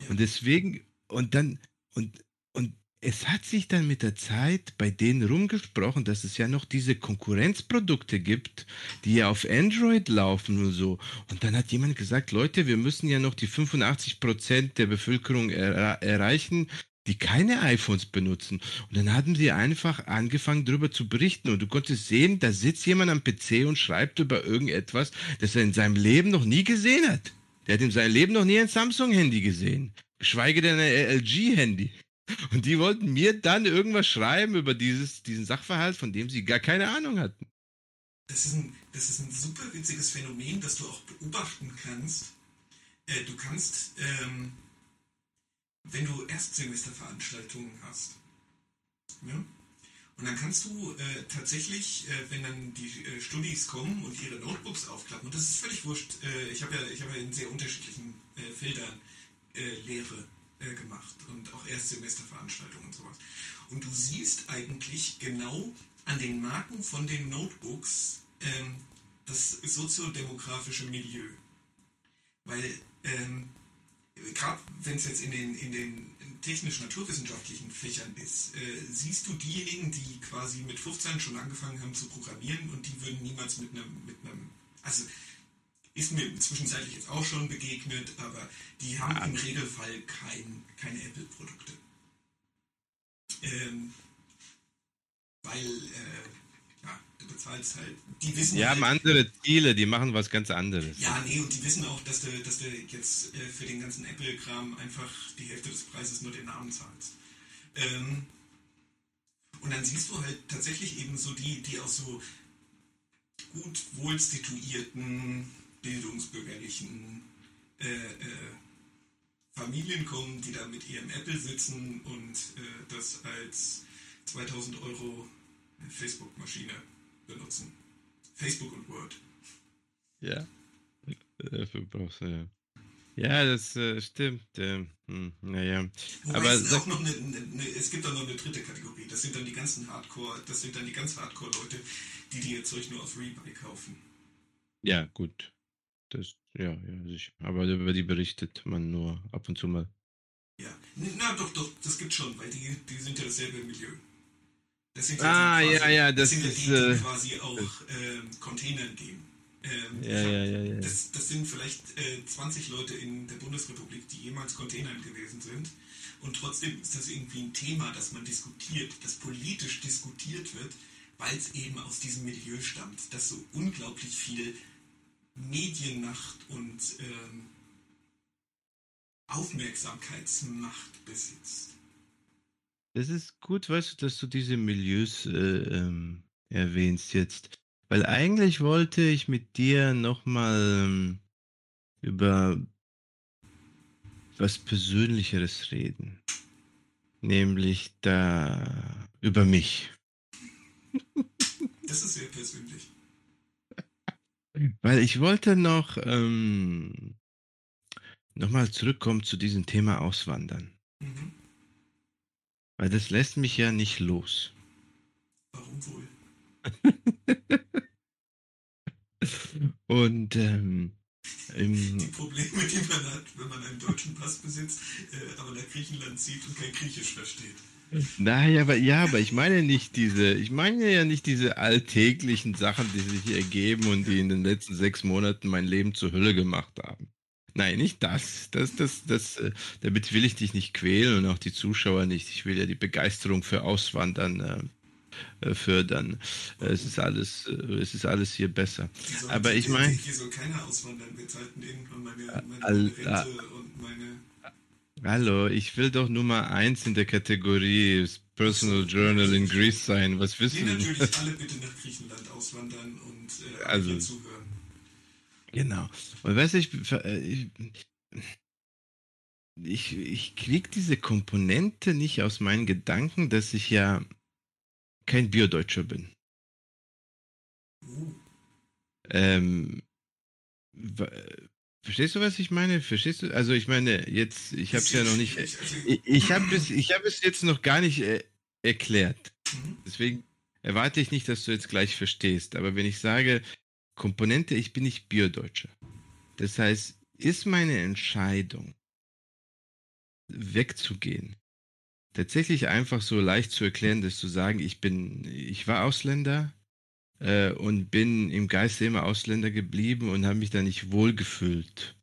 Und deswegen, und dann, und, und es hat sich dann mit der Zeit bei denen rumgesprochen, dass es ja noch diese Konkurrenzprodukte gibt, die ja auf Android laufen und so. Und dann hat jemand gesagt, Leute, wir müssen ja noch die 85 Prozent der Bevölkerung er erreichen, die keine iPhones benutzen. Und dann hatten sie einfach angefangen, darüber zu berichten. Und du konntest sehen, da sitzt jemand am PC und schreibt über irgendetwas, das er in seinem Leben noch nie gesehen hat. Der hat in seinem Leben noch nie ein Samsung-Handy gesehen geschweige denn ein LG-Handy. Und die wollten mir dann irgendwas schreiben über dieses, diesen Sachverhalt, von dem sie gar keine Ahnung hatten. Das ist ein, das ist ein super witziges Phänomen, das du auch beobachten kannst. Äh, du kannst, ähm, wenn du Erstsemesterveranstaltungen hast, ja, und dann kannst du äh, tatsächlich, äh, wenn dann die äh, Studis kommen und ihre Notebooks aufklappen, und das ist völlig wurscht, äh, ich habe ja, hab ja in sehr unterschiedlichen äh, Feldern äh, Lehre gemacht und auch Erstsemesterveranstaltungen und sowas. Und du siehst eigentlich genau an den Marken von den Notebooks ähm, das soziodemografische Milieu. Weil ähm, gerade wenn es jetzt in den, in den technisch-naturwissenschaftlichen Fächern ist, äh, siehst du diejenigen, die quasi mit 15 schon angefangen haben zu programmieren und die würden niemals mit einem, mit einem, also ist mir zwischenzeitlich jetzt auch schon begegnet, aber die haben ah. im Regelfall kein, keine Apple-Produkte. Ähm, weil, äh, ja, du bezahlst halt, die wissen Die halt, haben andere Ziele, die machen was ganz anderes. Ja, nee, und die wissen auch, dass du, dass du jetzt äh, für den ganzen Apple-Kram einfach die Hälfte des Preises nur den Namen zahlst. Ähm, und dann siehst du halt tatsächlich eben so die, die aus so gut wohl situierten bildungsbürgerlichen äh, äh, Familien kommen, die da mit ihrem Apple sitzen und äh, das als 2000 Euro Facebook-Maschine benutzen. Facebook und Word. Ja, dafür brauchst du ja. Ja, das äh, stimmt. Ähm, hm, naja. Wobei Aber es, auch noch eine, eine, es gibt auch noch eine dritte Kategorie. Das sind dann die ganzen Hardcore, das sind dann die ganz Hardcore-Leute, die die ihr Zeug nur auf Rebuy kaufen. ja, gut. Das, ja, ja, sicher. Aber über die berichtet man nur ab und zu mal. Ja, na doch, doch, das gibt schon, weil die, die sind ja dasselbe Milieu. Das sind Ah, die ja, ja, das sind ja ist, die, die äh, quasi auch ähm, Containern geben. Ähm, Ja, ja, ja, ja. Das, das sind vielleicht äh, 20 Leute in der Bundesrepublik, die jemals Containern gewesen sind. Und trotzdem ist das irgendwie ein Thema, das man diskutiert, das politisch diskutiert wird, weil es eben aus diesem Milieu stammt, das so unglaublich viel Medienmacht und ähm, Aufmerksamkeitsmacht besitzt. Das ist gut, weißt du, dass du diese Milieus äh, ähm, erwähnst jetzt. Weil eigentlich wollte ich mit dir nochmal ähm, über was Persönlicheres reden. Nämlich da über mich. Das ist sehr persönlich. Weil ich wollte noch ähm, nochmal zurückkommen zu diesem Thema Auswandern. Mhm. Weil das lässt mich ja nicht los. Warum wohl? Und ähm, Die Probleme, die man hat, wenn man einen deutschen Pass besitzt, äh, aber nach Griechenland zieht und kein Griechisch versteht. naja, aber ja, aber ich meine nicht diese, ich meine ja nicht diese alltäglichen Sachen, die sich ergeben und die in den letzten sechs Monaten mein Leben zur Hölle gemacht haben. Nein, nicht das. Das, das, das, äh, damit will ich dich nicht quälen und auch die Zuschauer nicht. Ich will ja die Begeisterung für Auswandern äh, äh, fördern. Äh, es ist alles, äh, es ist alles hier besser. Soll, Aber ich hier- mein- Hier soll keiner auswandern. Wir zahlten irgendwann meine, meine, meine Rente und meine. Hallo, ich will doch Nummer eins in der Kategorie Personal Journal in Greece sein. Was Nee, wissen Sie? natürlich alle bitte nach Griechenland auswandern und äh, Also- hier zuhören. Genau. Und weißt du, ich, äh, ich, ich, ich krieg diese Komponente nicht aus meinen Gedanken, dass ich ja kein Biodeutscher bin. Ähm, verstehst du, was ich meine? Verstehst du? Also ich meine, jetzt, ich habe es ja noch nicht, ich, ich habe es, ich habe es jetzt noch gar nicht äh, erklärt. mhm. Deswegen erwarte ich nicht, dass du jetzt gleich verstehst. Aber wenn ich sage, Komponente, ich bin nicht Biodeutscher. Das heißt, ist meine Entscheidung, wegzugehen, tatsächlich einfach so leicht zu erklären, dass zu sagen, ich bin, ich war Ausländer äh, und bin im Geiste immer Ausländer geblieben und habe mich da nicht wohlgefühlt.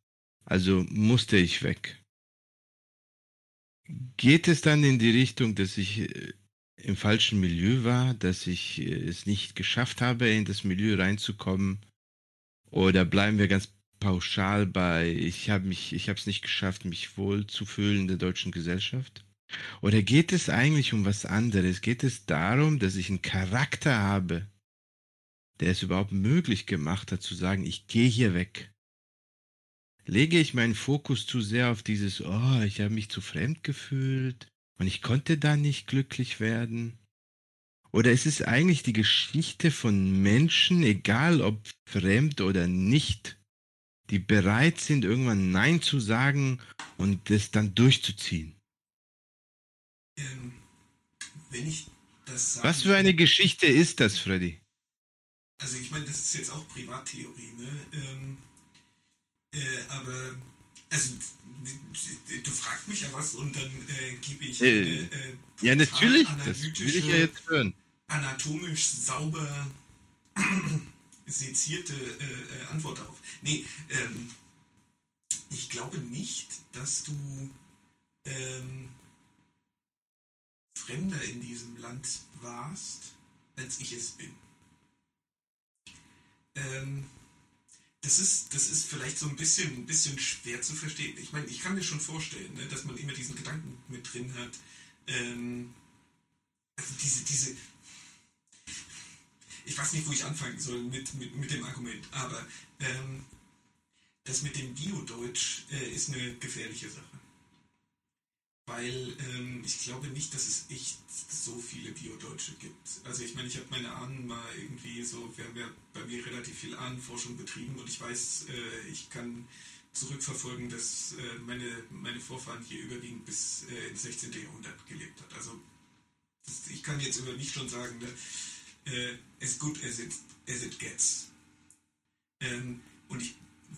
Also musste ich weg. Geht es dann in die Richtung, dass ich äh, im falschen Milieu war, dass ich äh, es nicht geschafft habe, in das Milieu reinzukommen? Oder bleiben wir ganz pauschal bei, ich habe mich, ich habe es nicht geschafft, mich wohl zu fühlen in der deutschen Gesellschaft? Oder geht es eigentlich um was anderes? Geht es darum, dass ich einen Charakter habe, der es überhaupt möglich gemacht hat, zu sagen, ich gehe hier weg? Lege ich meinen Fokus zu sehr auf dieses, oh, ich habe mich zu fremd gefühlt und ich konnte da nicht glücklich werden? Oder ist es eigentlich die Geschichte von Menschen, egal ob fremd oder nicht, die bereit sind, irgendwann Nein zu sagen und das dann durchzuziehen? ähm, wenn ich das sage. Was für eine Geschichte ist das, Freddy? Also ich meine, das ist jetzt auch Privattheorie, ne? Ähm, äh, aber also du fragst mich ja was und dann äh, gebe ich Äh, eine, äh, Ja, natürlich, das will ich ja jetzt hören. anatomisch sauber sezierte äh, äh, Antwort darauf. Nee, ähm, ich glaube nicht, dass du ähm, Fremder in diesem Land warst, als ich es bin. Ähm, das ist, das ist vielleicht so ein bisschen, ein bisschen schwer zu verstehen. Ich meine, ich kann mir schon vorstellen, ne, dass man immer diesen Gedanken mit drin hat. Ähm, also diese, diese, ich weiß nicht, wo ich anfangen soll mit, mit, mit dem Argument, aber ähm, das mit dem Bio-Deutsch äh, ist eine gefährliche Sache. Weil ähm, ich glaube nicht, dass es echt so viele Bio-Deutsche gibt. Also ich meine, ich habe meine Ahnen mal irgendwie so, wir haben ja bei mir relativ viel Ahnenforschung betrieben und ich weiß, äh, ich kann zurückverfolgen, dass äh, meine, meine Vorfahren hier überwiegend bis äh, ins 16. Jahrhundert gelebt hat. Also das, ich kann jetzt über mich schon sagen, ne, äh, as good as it, as it gets. Ähm, und ich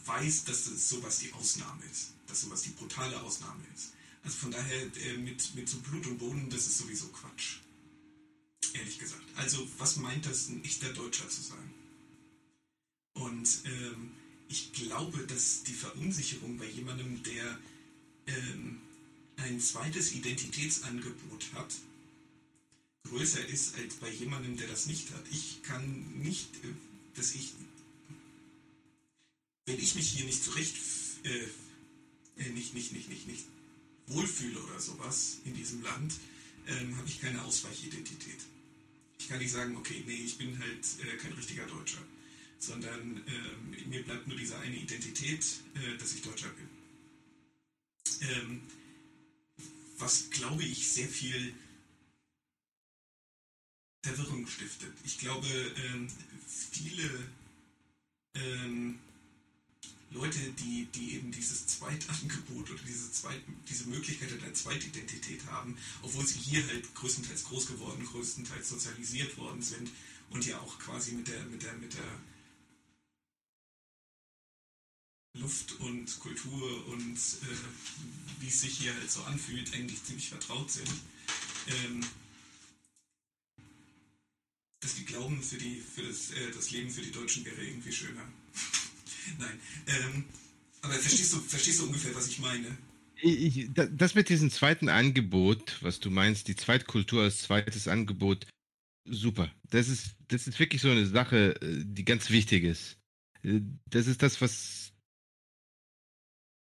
weiß, dass das sowas die Ausnahme ist, dass sowas die brutale Ausnahme ist. Also von daher äh, mit, mit so Blut und Boden, das ist sowieso Quatsch. Ehrlich gesagt. Also was meint das, ein echter Deutscher zu sein? Und ähm, ich glaube, dass die Verunsicherung bei jemandem, der ähm, ein zweites Identitätsangebot hat, größer ist als bei jemandem, der das nicht hat. Ich kann nicht, äh, dass ich, wenn ich mich hier nicht zurecht, äh, äh, nicht, nicht, nicht, nicht, nicht wohlfühle oder sowas in diesem Land, ähm, habe ich keine Ausweichidentität. Ich kann nicht sagen, okay, nee, ich bin halt äh, kein richtiger Deutscher, sondern ähm, mir bleibt nur diese eine Identität, äh, dass ich Deutscher bin. Ähm, was, glaube ich, sehr viel Verwirrung stiftet. Ich glaube, ähm, viele ähm, Leute, die, die eben dieses Zweitangebot oder diese, Zweit, diese Möglichkeit der Zweitidentität haben, obwohl sie hier halt größtenteils groß geworden, größtenteils sozialisiert worden sind und ja auch quasi mit der, mit der, mit der Luft und Kultur und äh, wie es sich hier halt so anfühlt, eigentlich ziemlich vertraut sind. Ähm, dass die glauben, für, die, für das, äh, das Leben für die Deutschen wäre irgendwie schöner. Nein. Ähm, aber verstehst du, verstehst du ungefähr, was ich meine? Ich, das mit diesem zweiten Angebot, was du meinst, die Zweitkultur als zweites Angebot, super. Das ist, das ist wirklich so eine Sache, äh, die ganz wichtig ist. Äh, das ist das, was.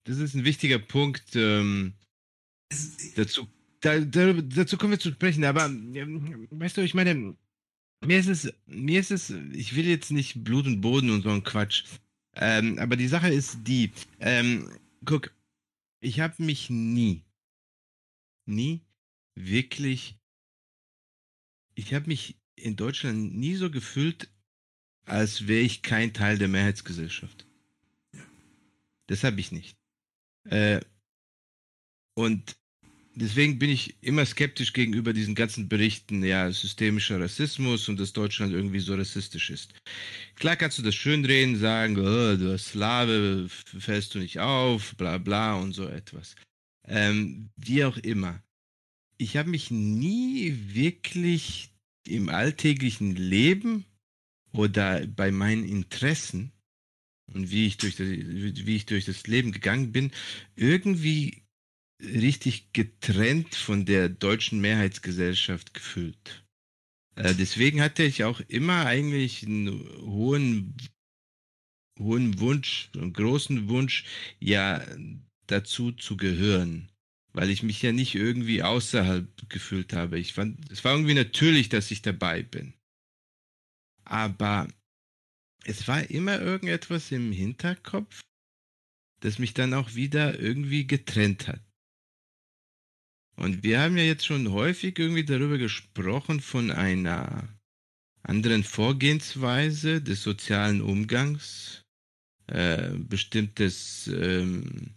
Das ist ein wichtiger Punkt. Ähm, dazu, da, da, dazu kommen wir zu sprechen, aber ähm, weißt du, ich meine, mir ist es, mir ist es, ich will jetzt nicht Blut und Boden und so ein Quatsch. Ähm, aber die Sache ist die, ähm, guck, ich habe mich nie, nie wirklich, ich habe mich in Deutschland nie so gefühlt, als wäre ich kein Teil der Mehrheitsgesellschaft. Das habe ich nicht. Äh, und deswegen bin ich immer skeptisch gegenüber diesen ganzen Berichten, ja, systemischer Rassismus und dass Deutschland irgendwie so rassistisch ist. Klar kannst du das schönreden, sagen, oh, du als Slave fällst du nicht auf, bla bla und so etwas. Ähm, wie auch immer. Ich habe mich nie wirklich im alltäglichen Leben oder bei meinen Interessen und wie ich durch das, wie ich durch das Leben gegangen bin, irgendwie richtig getrennt von der deutschen Mehrheitsgesellschaft gefühlt. Äh, deswegen hatte ich auch immer eigentlich einen hohen, hohen Wunsch, einen großen Wunsch, ja, dazu zu gehören. Weil ich mich ja nicht irgendwie außerhalb gefühlt habe. Ich fand, es war irgendwie natürlich, dass ich dabei bin. Aber es war immer irgendetwas im Hinterkopf, das mich dann auch wieder irgendwie getrennt hat. Und wir haben ja jetzt schon häufig irgendwie darüber gesprochen von einer anderen Vorgehensweise des sozialen Umgangs, äh, bestimmtes, ähm,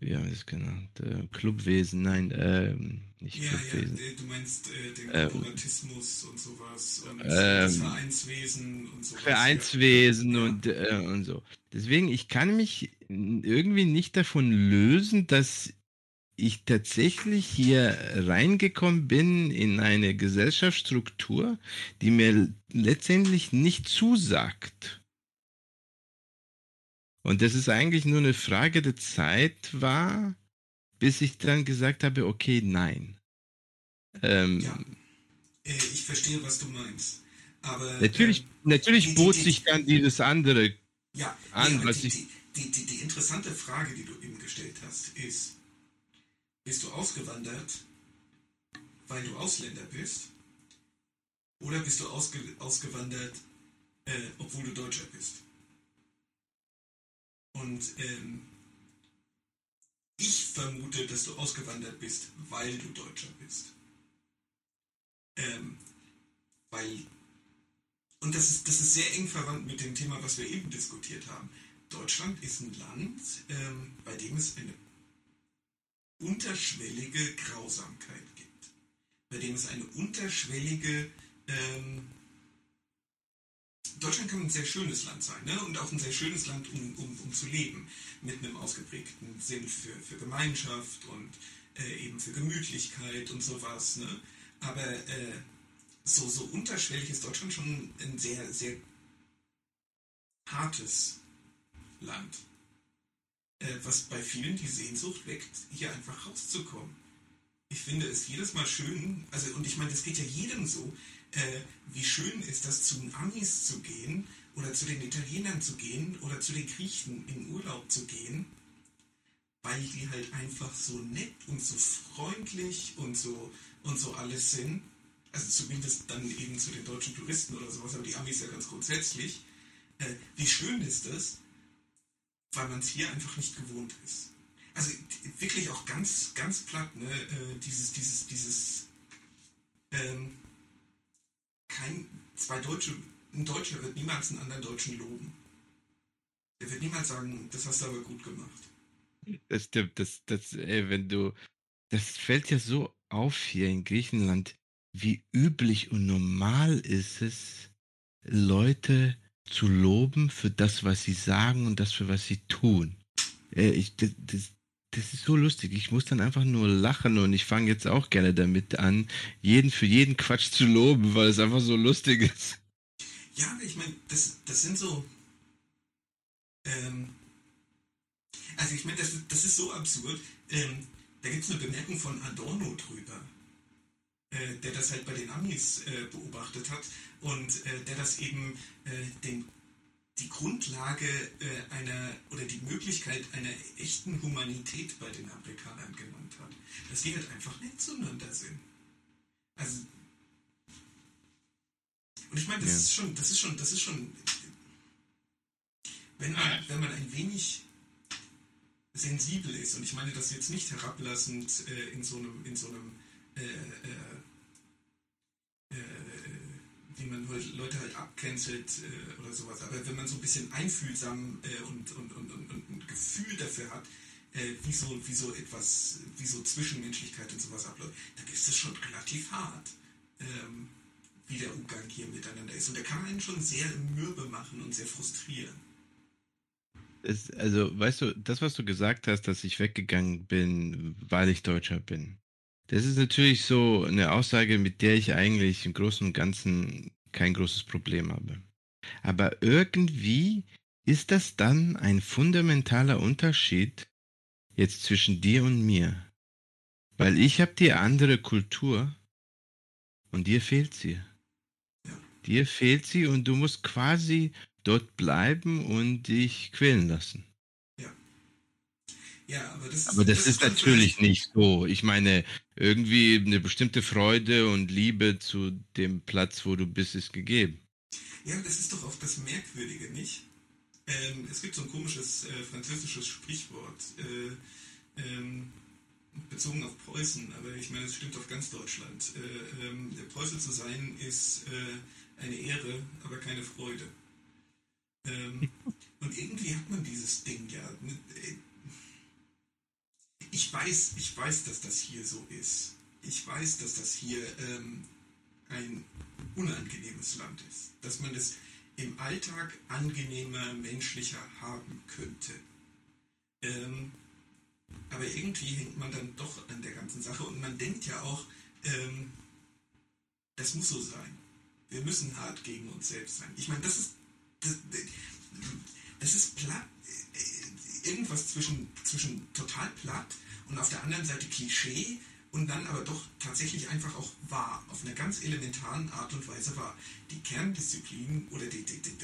wie haben wir das genannt, äh, Clubwesen, nein, äh, nicht ja, Clubwesen. Ja, du meinst äh, den Korporatismus ähm, und sowas und ähm, das Vereinswesen und sowas. Vereinswesen ja. und, äh, und so. Deswegen, ich kann mich irgendwie nicht davon lösen, dass ich tatsächlich hier reingekommen bin in eine Gesellschaftsstruktur, die mir letztendlich nicht zusagt. Und das ist eigentlich nur eine Frage der Zeit war, bis ich dann gesagt habe, okay, nein. Ähm, ja, äh, ich verstehe, was du meinst. Aber natürlich, ähm, natürlich die, bot die, sich dann dieses andere ja, an, ja, was die, ich. Die, die, die interessante Frage, die du eben gestellt hast, ist, bist du ausgewandert, weil du Ausländer bist? Oder bist du ausge ausgewandert, äh, obwohl du Deutscher bist? Und ähm, ich vermute, dass du ausgewandert bist, weil du Deutscher bist. Ähm, weil, und das ist, das ist sehr eng verwandt mit dem Thema, was wir eben diskutiert haben. Deutschland ist ein Land, ähm, bei dem es eine unterschwellige Grausamkeit gibt, bei dem es eine unterschwellige ähm, Deutschland kann ein sehr schönes Land sein ne? und auch ein sehr schönes Land, um, um, um zu leben, mit einem ausgeprägten Sinn für, für Gemeinschaft und äh, eben für Gemütlichkeit und sowas. Ne? Aber äh, so, so unterschwellig ist Deutschland schon ein sehr, sehr hartes Land, was bei vielen die Sehnsucht weckt, hier einfach rauszukommen. Ich finde es jedes Mal schön, also und ich meine, das geht ja jedem so, äh, wie schön ist das, zu den Amis zu gehen oder zu den Italienern zu gehen oder zu den Griechen in Urlaub zu gehen, weil die halt einfach so nett und so freundlich und so und so alles sind. Also zumindest dann eben zu den deutschen Touristen oder sowas, aber die Amis ja ganz grundsätzlich. Äh, wie schön ist das, weil man es hier einfach nicht gewohnt ist. Also wirklich auch ganz, ganz platt, ne? Äh, dieses, dieses, dieses, ähm, kein, zwei Deutsche, ein Deutscher wird niemals einen anderen Deutschen loben. Der wird niemals sagen, das hast du aber gut gemacht. Das stimmt, das, das, ey, wenn du, das fällt ja so auf hier in Griechenland, wie üblich und normal ist es, Leute zu loben für das, was sie sagen und das, für was sie tun. Äh, ich, das, das, das ist so lustig. Ich muss dann einfach nur lachen und ich fange jetzt auch gerne damit an, jeden für jeden Quatsch zu loben, weil es einfach so lustig ist. Ja, ich meine, das, das sind so. Ähm, also ich meine, das, das ist so absurd. Ähm, da gibt es eine Bemerkung von Adorno drüber, äh, der das halt bei den Amis äh, beobachtet hat und äh, der das eben äh, den die Grundlage äh, einer oder die Möglichkeit einer echten Humanität bei den Amerikanern genannt hat. Dass die halt einfach nett zueinander sind. Also und ich meine, das ja. ist schon, das ist schon, das ist schon, wenn man, wenn man ein wenig sensibel ist, und ich meine das jetzt nicht herablassend äh, in so einem, in so einem äh, äh, äh wie man Leute halt abcancelt äh, oder sowas. Aber wenn man so ein bisschen einfühlsam äh, und, und, und, und, ein Gefühl dafür hat, äh, wie, so, wie so etwas, wie so Zwischenmenschlichkeit und sowas abläuft, dann ist es schon relativ hart, ähm, wie der Umgang hier miteinander ist. Und der kann einen schon sehr mürbe machen und sehr frustrieren. Es, also, weißt du, das, was du gesagt hast, dass ich weggegangen bin, weil ich Deutscher bin. Das ist natürlich so eine Aussage, mit der ich eigentlich im Großen und Ganzen kein großes Problem habe. Aber irgendwie ist das dann ein fundamentaler Unterschied jetzt zwischen dir und mir. Weil ich habe die andere Kultur und dir fehlt sie. Dir fehlt sie und du musst quasi dort bleiben und dich quälen lassen. Ja, aber das ist, aber das, das ist natürlich nicht so. Ich meine, irgendwie eine bestimmte Freude und Liebe zu dem Platz, wo du bist, ist gegeben. Ja, das ist doch auch das Merkwürdige, nicht? Ähm, es gibt so ein komisches äh, französisches Sprichwort, äh, ähm, bezogen auf Preußen, aber ich meine, es stimmt auf ganz Deutschland. Äh, ähm, Preuße zu sein ist äh, eine Ehre, aber keine Freude. Ähm, und irgendwie hat man dieses Ding ja. Ich weiß, ich weiß, dass das hier so ist. Ich weiß, dass das hier ähm, ein unangenehmes Land ist. Dass man es im Alltag angenehmer, menschlicher haben könnte. Ähm, aber irgendwie hängt man dann doch an der ganzen Sache und man denkt ja auch, ähm, das muss so sein. Wir müssen hart gegen uns selbst sein. Ich meine, das ist, das, das ist platt, irgendwas zwischen, zwischen total platt und auf der anderen Seite Klischee und dann aber doch tatsächlich einfach auch wahr, auf einer ganz elementaren Art und Weise wahr. Die Kerndisziplin oder die, die, die,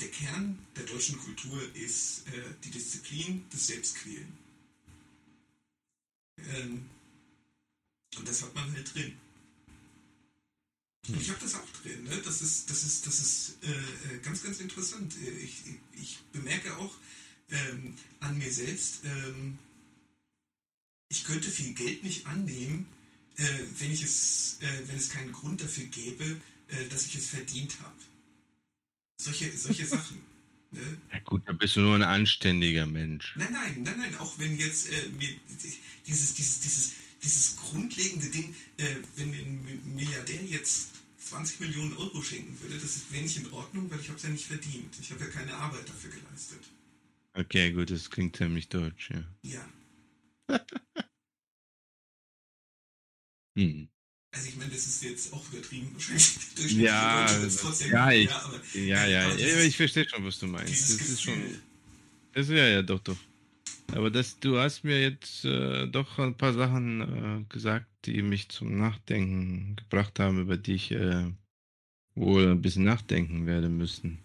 der Kern der deutschen Kultur ist äh, die Disziplin des Selbstquälen. Ähm, und das hat man halt drin. Und ich habe das auch drin. Ne? Das ist, das ist, das ist äh, äh ganz, ganz interessant. Ich, ich bemerke auch ähm, an mir selbst, ähm, ich könnte viel Geld nicht annehmen, äh, wenn, ich es, äh, wenn es keinen Grund dafür gäbe, äh, dass ich es verdient habe. Solche, solche Sachen. Ne? Ja gut, da bist du nur ein anständiger Mensch. Nein, nein, nein, nein, auch wenn jetzt äh, mir, dieses, dieses, dieses, dieses grundlegende Ding, äh, wenn mir ein Milliardär jetzt 20 Millionen Euro schenken würde, das ist wenig in Ordnung, weil ich habe es ja nicht verdient. Ich habe ja keine Arbeit dafür geleistet. Okay, gut, das klingt ziemlich deutsch, ja. Ja. Hm. Also ich meine, das ist jetzt auch übertrieben wahrscheinlich. Ja, wird's trotzdem, ja, ich- aber, Ja, ja, aber ja, dieses- ich verstehe schon, was du meinst. Das ist schon. Gefühl. Das, ja, ja, doch, doch. Aber das, du hast mir jetzt äh, doch ein paar Sachen äh, gesagt, die mich zum Nachdenken gebracht haben, über die ich äh, wohl ein bisschen nachdenken werde müssen.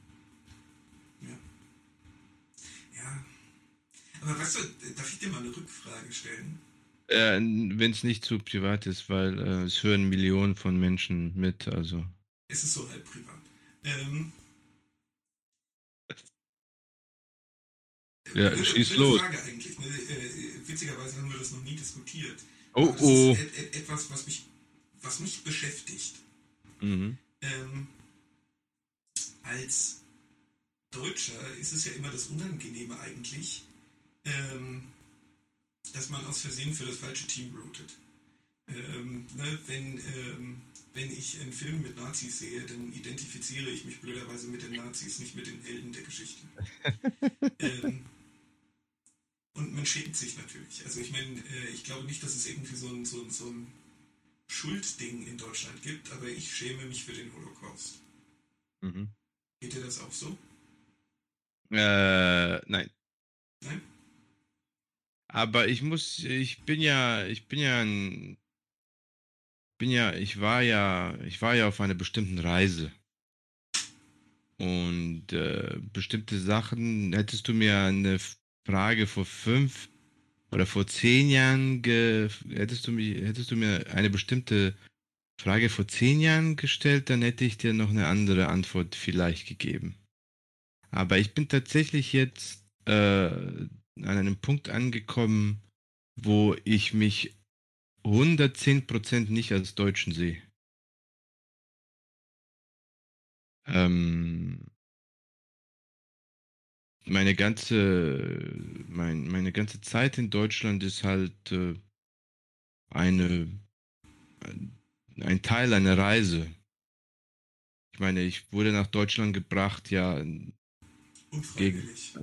Aber weißt du, darf ich dir mal eine Rückfrage stellen? Äh, Wenn es nicht zu privat ist, weil äh, es hören Millionen von Menschen mit, also. Es ist so halb privat. Ähm, Ja, blöde- schieß los. Frage eigentlich. Ne? Äh, witzigerweise haben wir das noch nie diskutiert. Oh, Aber das oh. ist et et etwas, was mich, was mich beschäftigt. Mhm. Ähm, als Deutscher ist es ja immer das Unangenehme eigentlich, ähm, dass man aus Versehen für das falsche Team routet. Ähm, ne, wenn, ähm, wenn ich einen Film mit Nazis sehe, dann identifiziere ich mich blöderweise mit den Nazis, nicht mit den Helden der Geschichte. ähm, und man schämt sich natürlich. Also ich meine, äh, ich glaube nicht, dass es irgendwie so ein, so, ein, so ein Schuldding in Deutschland gibt, aber ich schäme mich für den Holocaust. Mhm. Geht dir das auch so? Äh, nein. Nein? Aber ich muss, ich bin ja, ich bin ja ein, bin ja, ich war ja, ich war ja auf einer bestimmten Reise. Und äh, bestimmte Sachen, hättest du mir eine Frage vor fünf oder vor zehn Jahren, ge, hättest du mir, hättest du mir eine bestimmte Frage vor zehn Jahren gestellt, dann hätte ich dir noch eine andere Antwort vielleicht gegeben. Aber ich bin tatsächlich jetzt äh, an einem Punkt angekommen, wo ich mich 110% nicht als Deutschen sehe. Ähm, meine ganze, mein, meine ganze Zeit in Deutschland ist halt äh, eine, ein Teil einer Reise. Ich meine, ich wurde nach Deutschland gebracht, ja, Unfreiwillig.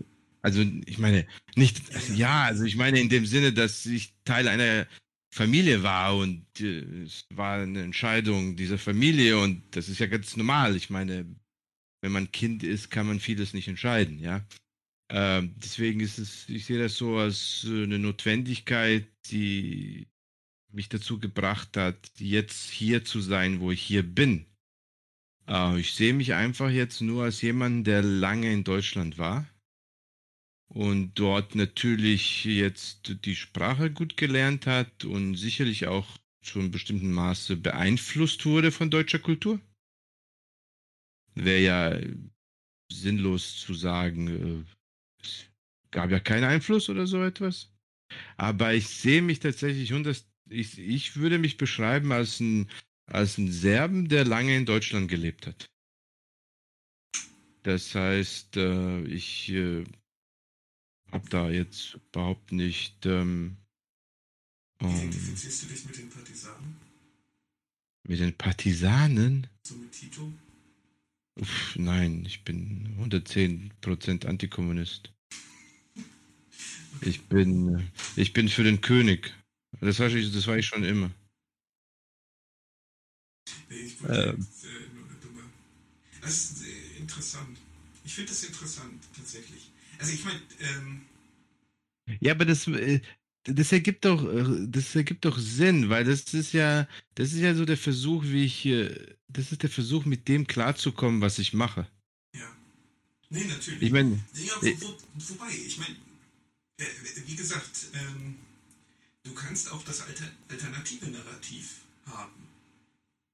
Also ich meine, nicht, Ja. also ich meine in dem Sinne, dass ich Teil einer Familie war und äh, es war eine Entscheidung dieser Familie und das ist ja ganz normal. Ich meine, wenn man Kind ist, kann man vieles nicht entscheiden, ja. Ähm, deswegen ist es, ich sehe das so als äh, eine Notwendigkeit, die mich dazu gebracht hat, jetzt hier zu sein, wo ich hier bin. Äh, ich sehe mich einfach jetzt nur als jemand, der lange in Deutschland war und dort natürlich jetzt die Sprache gut gelernt hat und sicherlich auch zu einem bestimmten Maße beeinflusst wurde von deutscher Kultur. Wäre ja sinnlos zu sagen, äh, es gab ja keinen Einfluss oder so etwas. Aber ich sehe mich tatsächlich und das, ich, ich würde mich beschreiben als ein, als ein Serben, der lange in Deutschland gelebt hat. Das heißt, äh, ich äh, habe da jetzt überhaupt nicht ähm, ähm, Identifizierst du dich mit den Partisanen? mit den Partisanen. So mit Tito? Uff, nein, ich bin 110% Antikommunist. Ich bin, äh, ich bin für den König. Das war, ich, das war ich schon immer. Nee, ich wollte Ähm. jetzt, äh, nur eine dumme. Das ist äh, interessant. Ich finde das interessant, tatsächlich. Also ich meine, ähm, Ja, aber das, äh, das ergibt doch, äh, das ergibt doch Sinn, weil das ist ja, das ist ja so der Versuch, wie ich, das ist der Versuch, mit dem klarzukommen, was ich mache. ja. Nee, natürlich. Ich meine, Ja, äh, wo, wo, wobei, ich meine, äh, wie gesagt, ähm, du kannst auch das Alter, alternative Narrativ haben.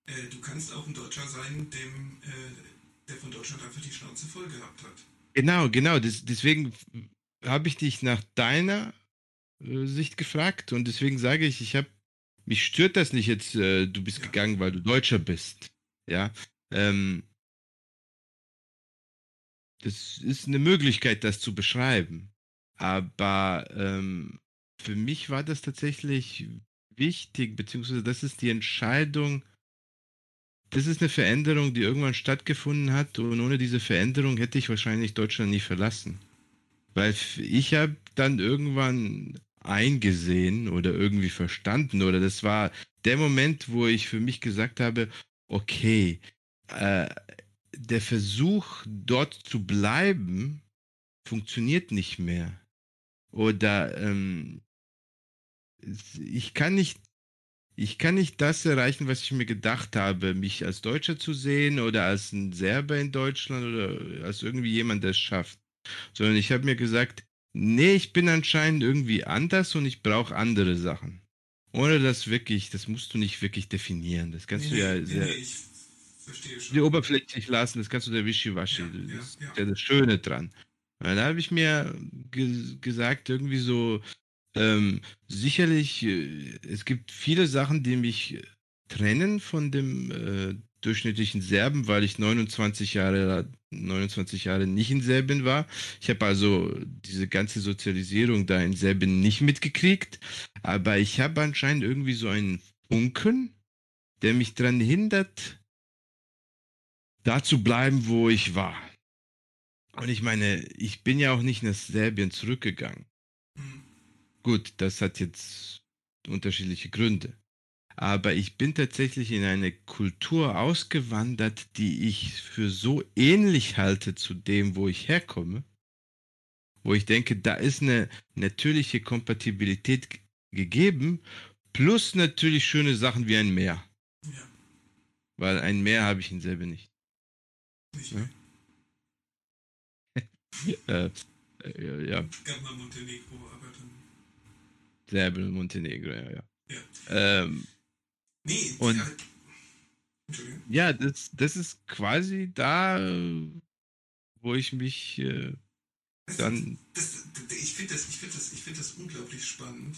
Äh, du kannst auch ein Deutscher sein, dem, äh, der von Deutschland einfach die Schnauze voll gehabt hat. Genau, genau. Das, deswegen habe ich dich nach deiner äh, Sicht gefragt und deswegen sage ich, ich habe, mich stört das nicht jetzt, äh, du bist Ja. gegangen, weil du Deutscher bist. Ja. Ähm, das ist eine Möglichkeit, das zu beschreiben. Aber ähm, für mich war das tatsächlich wichtig, beziehungsweise das ist die Entscheidung, das ist eine Veränderung, die irgendwann stattgefunden hat und ohne diese Veränderung hätte ich wahrscheinlich Deutschland nie verlassen. Weil ich habe dann irgendwann eingesehen oder irgendwie verstanden oder das war der Moment, wo ich für mich gesagt habe, okay, äh, der Versuch dort zu bleiben funktioniert nicht mehr. Oder ähm, ich kann nicht ich kann nicht das erreichen, was ich mir gedacht habe, mich als Deutscher zu sehen oder als ein Serber in Deutschland oder als irgendwie jemand, der es schafft. Sondern ich habe mir gesagt, nee, ich bin anscheinend irgendwie anders und ich brauche andere Sachen. Ohne das wirklich, das musst du nicht wirklich definieren. Das kannst nee, du ja nee, sehr. Nee, ich verstehe schon. Die oberflächlich lassen, das kannst du der Wischiwaschi. Ja, das ja, ist ja das Schöne dran. Und da habe ich mir ge gesagt, irgendwie so, ähm, sicherlich, äh, es gibt viele Sachen, die mich trennen von dem äh, durchschnittlichen Serben, weil ich 29 Jahre, 29 Jahre nicht in Serbien war. Ich habe also diese ganze Sozialisierung da in Serbien nicht mitgekriegt, aber ich habe anscheinend irgendwie so einen Funken, der mich daran hindert, da zu bleiben, wo ich war. Und ich meine, ich bin ja auch nicht nach Serbien zurückgegangen. Gut, das hat jetzt unterschiedliche Gründe. Aber ich bin tatsächlich in eine Kultur ausgewandert, die ich für so ähnlich halte zu dem, wo ich herkomme, wo ich denke, da ist eine natürliche Kompatibilität gegeben, plus natürlich schöne Sachen wie ein Meer. Ja. Weil ein Meer habe ich in selber nicht. Nicht ja? äh, äh, ja. Gab mal Montenegro, aber Serbien, Montenegro, ja, ja. Ja. Ähm, nee, und, ja. das, das ist quasi da, wo ich mich äh, dann. Das, das, ich finde das, find das, find das unglaublich spannend.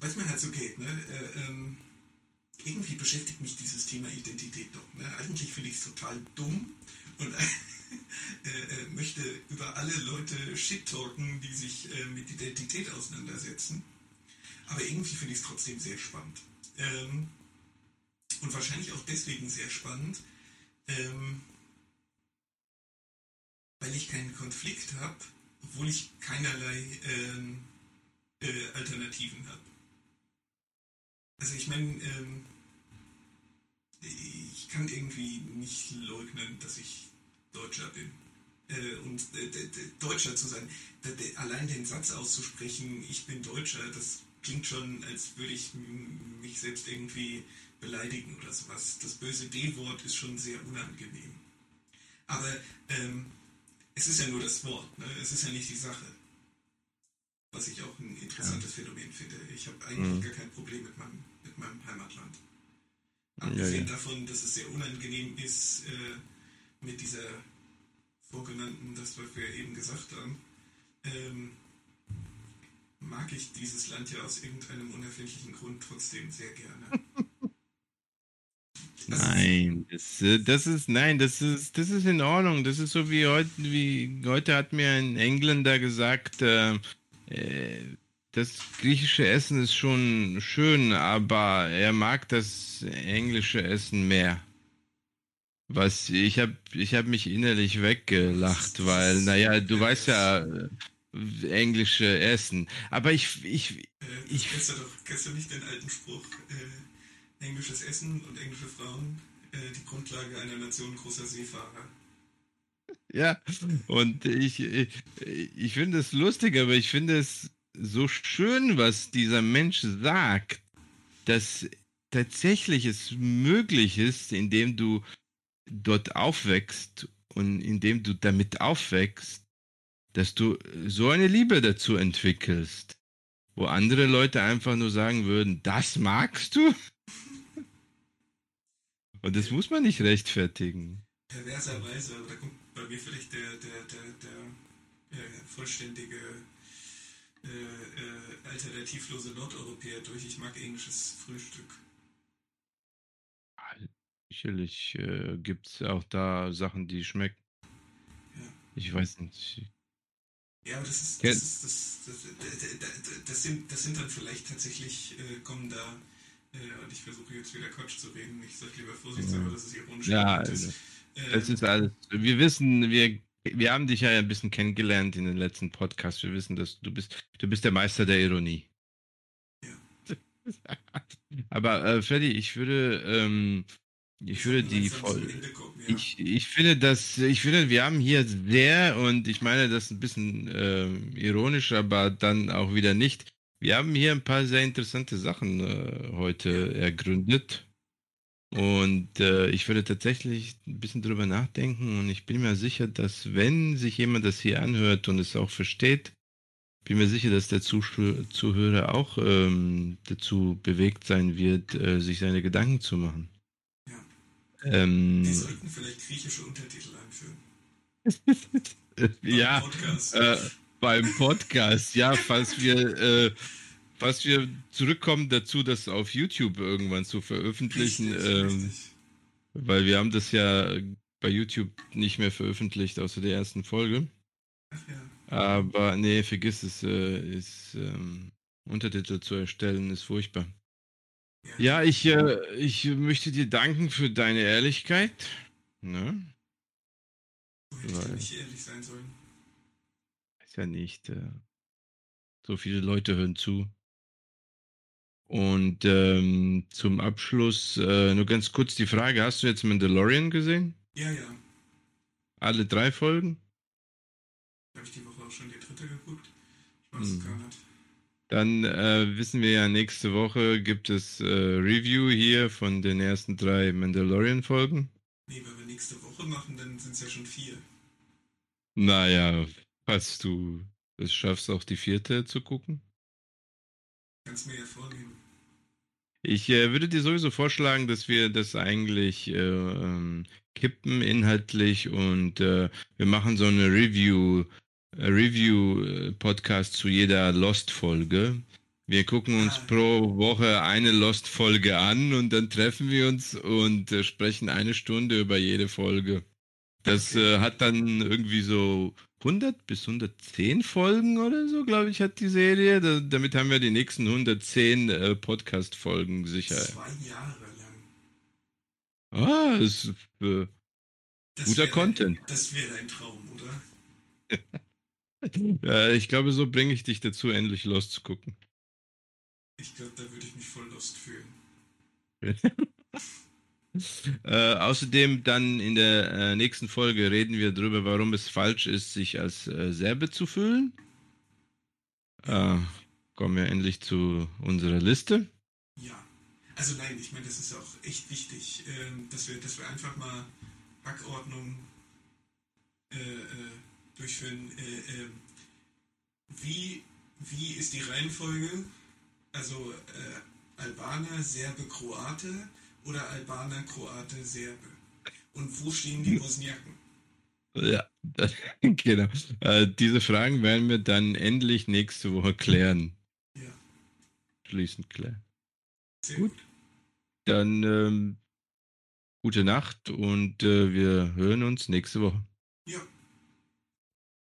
Es mir halt so geht, ne? Äh, ähm, irgendwie beschäftigt mich dieses Thema Identität doch. Ne? Eigentlich finde ich es total dumm und äh, äh, möchte über alle Leute shit-talken, die sich äh, mit Identität auseinandersetzen. Aber irgendwie finde ich es trotzdem sehr spannend. Ähm, und wahrscheinlich auch deswegen sehr spannend, ähm, weil ich keinen Konflikt habe, obwohl ich keinerlei ähm, äh, Alternativen habe. Also ich meine, ähm, ich kann irgendwie nicht leugnen, dass ich Deutscher bin. Äh, und äh, Deutscher zu sein. allein den Satz auszusprechen, ich bin Deutscher, das klingt schon, als würde ich mich selbst irgendwie beleidigen oder sowas. Das böse D-Wort ist schon sehr unangenehm. Aber ähm, es ist ja nur das Wort, ne? es ist ja nicht die Sache. Was ich auch ein interessantes ja. Phänomen finde. Ich habe eigentlich mhm. gar kein Problem mit meinem, mit meinem Heimatland. Abgesehen ja, ja. davon, dass es sehr unangenehm ist, äh, mit dieser vorgenannten, das was wir eben gesagt haben, ähm, mag ich dieses Land ja aus irgendeinem unerfindlichen Grund trotzdem sehr gerne. nein, das, das, ist nein, das ist das ist in Ordnung. Das ist so wie heute, wie heute hat mir ein Engländer gesagt, äh, äh, das griechische Essen ist schon schön, aber er mag das englische Essen mehr. Was ich habe ich habe mich innerlich weggelacht, weil naja, du weißt ja äh, englische Essen, aber ich ich äh, ich kennst du doch kennst du nicht den alten Spruch äh, englisches Essen und englische Frauen äh, die Grundlage einer Nation großer Seefahrer. Ja, und ich ich, ich finde es lustig, aber ich finde es so schön, was dieser Mensch sagt, dass tatsächlich es möglich ist, indem du dort aufwächst und indem du damit aufwächst, dass du so eine Liebe dazu entwickelst, wo andere Leute einfach nur sagen würden, das magst du? Und das muss man nicht rechtfertigen. Perverserweise, aber da kommt bei mir vielleicht der, der, der, der äh, vollständige äh, äh, alternativlose Nordeuropäer durch. Ich mag englisches Frühstück. Sicherlich äh, gibt es auch da Sachen, die schmecken. Ich weiß nicht. Ja, aber das ist, das, ist, das, das, das, sind, das sind dann vielleicht tatsächlich, äh, kommen da, äh, und ich versuche jetzt wieder Quatsch zu reden, ich sage lieber vorsichtshalber, ja. dass es ironisch ja, also, ist. Das ist alles, wir wissen, wir, wir haben dich ja ein bisschen kennengelernt in den letzten Podcasts, wir wissen, dass du bist, du bist der Meister der Ironie. Ja. aber äh, Freddy, ich würde, ähm, ich würde die voll. Ich, ich finde, dass ich finde, wir haben hier sehr und ich meine das ein bisschen äh, ironisch, aber dann auch wieder nicht. Wir haben hier ein paar sehr interessante Sachen äh, heute ergründet. Und äh, ich würde tatsächlich ein bisschen drüber nachdenken und ich bin mir sicher, dass wenn sich jemand das hier anhört und es auch versteht, bin mir sicher, dass der Zuhörer auch ähm, dazu bewegt sein wird, äh, sich seine Gedanken zu machen. Ähm, Die sollten vielleicht griechische Untertitel einführen. ja, Podcast. Äh, beim Podcast, ja, falls wir, äh, falls wir zurückkommen dazu, das auf YouTube irgendwann zu veröffentlichen, richtig, ähm, richtig. weil wir haben das ja bei YouTube nicht mehr veröffentlicht, außer der ersten Folge. Ach ja. Aber nee, vergiss es, äh, ist ähm, Untertitel zu erstellen, ist furchtbar. Ja, ich, äh, ich möchte dir danken für deine Ehrlichkeit. Ne? Wo hätte ich nicht ehrlich sein sollen? Weiß ja nicht. Äh, so viele Leute hören zu. Und ähm, zum Abschluss äh, nur ganz kurz die Frage: Hast du jetzt Mandalorian gesehen? Ja, ja. Alle drei Folgen? Habe ich die Woche auch schon die dritte geguckt? Ich weiß es hm. gar nicht. Dann äh, wissen wir ja, nächste Woche gibt es äh, Review hier von den ersten drei Mandalorian-Folgen. Nee, wenn wir nächste Woche machen, dann sind es ja schon vier. Naja, falls du es schaffst, auch die vierte zu gucken. Kannst mir ja vornehmen. Ich äh, würde dir sowieso vorschlagen, dass wir das eigentlich äh, ähm, kippen inhaltlich und äh, wir machen so eine Review Review-Podcast zu jeder Lost-Folge. Wir gucken uns pro Woche eine Lost-Folge an und dann treffen wir uns und äh, sprechen eine Stunde über jede Folge. Das äh, hat dann irgendwie so 100 bis 110 Folgen oder so, glaube ich, hat die Serie. Da, damit haben wir die nächsten 110 äh, Podcast-Folgen sicher. Zwei Jahre lang. Ah, das ist äh, guter Content. Das wäre ein Traum, oder? Ja, ich glaube, so bringe ich dich dazu, endlich Lost zu gucken. Ich glaube, da würde ich mich voll Lost fühlen. äh, außerdem dann in der äh, nächsten Folge reden wir darüber, warum es falsch ist, sich als äh, Serbe zu fühlen. Äh, kommen wir endlich zu unserer Liste. Ja, also nein, ich meine, das ist auch echt wichtig, ähm, dass, wir, dass wir einfach mal Hackordnung äh, äh, durchführen. Äh, äh, wie, wie ist die Reihenfolge? Also äh, Albaner, Serbe, Kroate oder Albaner, Kroate, Serbe? Und wo stehen die Bosniaken? Ja, das, genau. Äh, diese Fragen werden wir dann endlich nächste Woche klären. Ja. Schließend klären. Sehr gut. gut. Dann ähm, gute Nacht und äh, wir hören uns nächste Woche. Ja.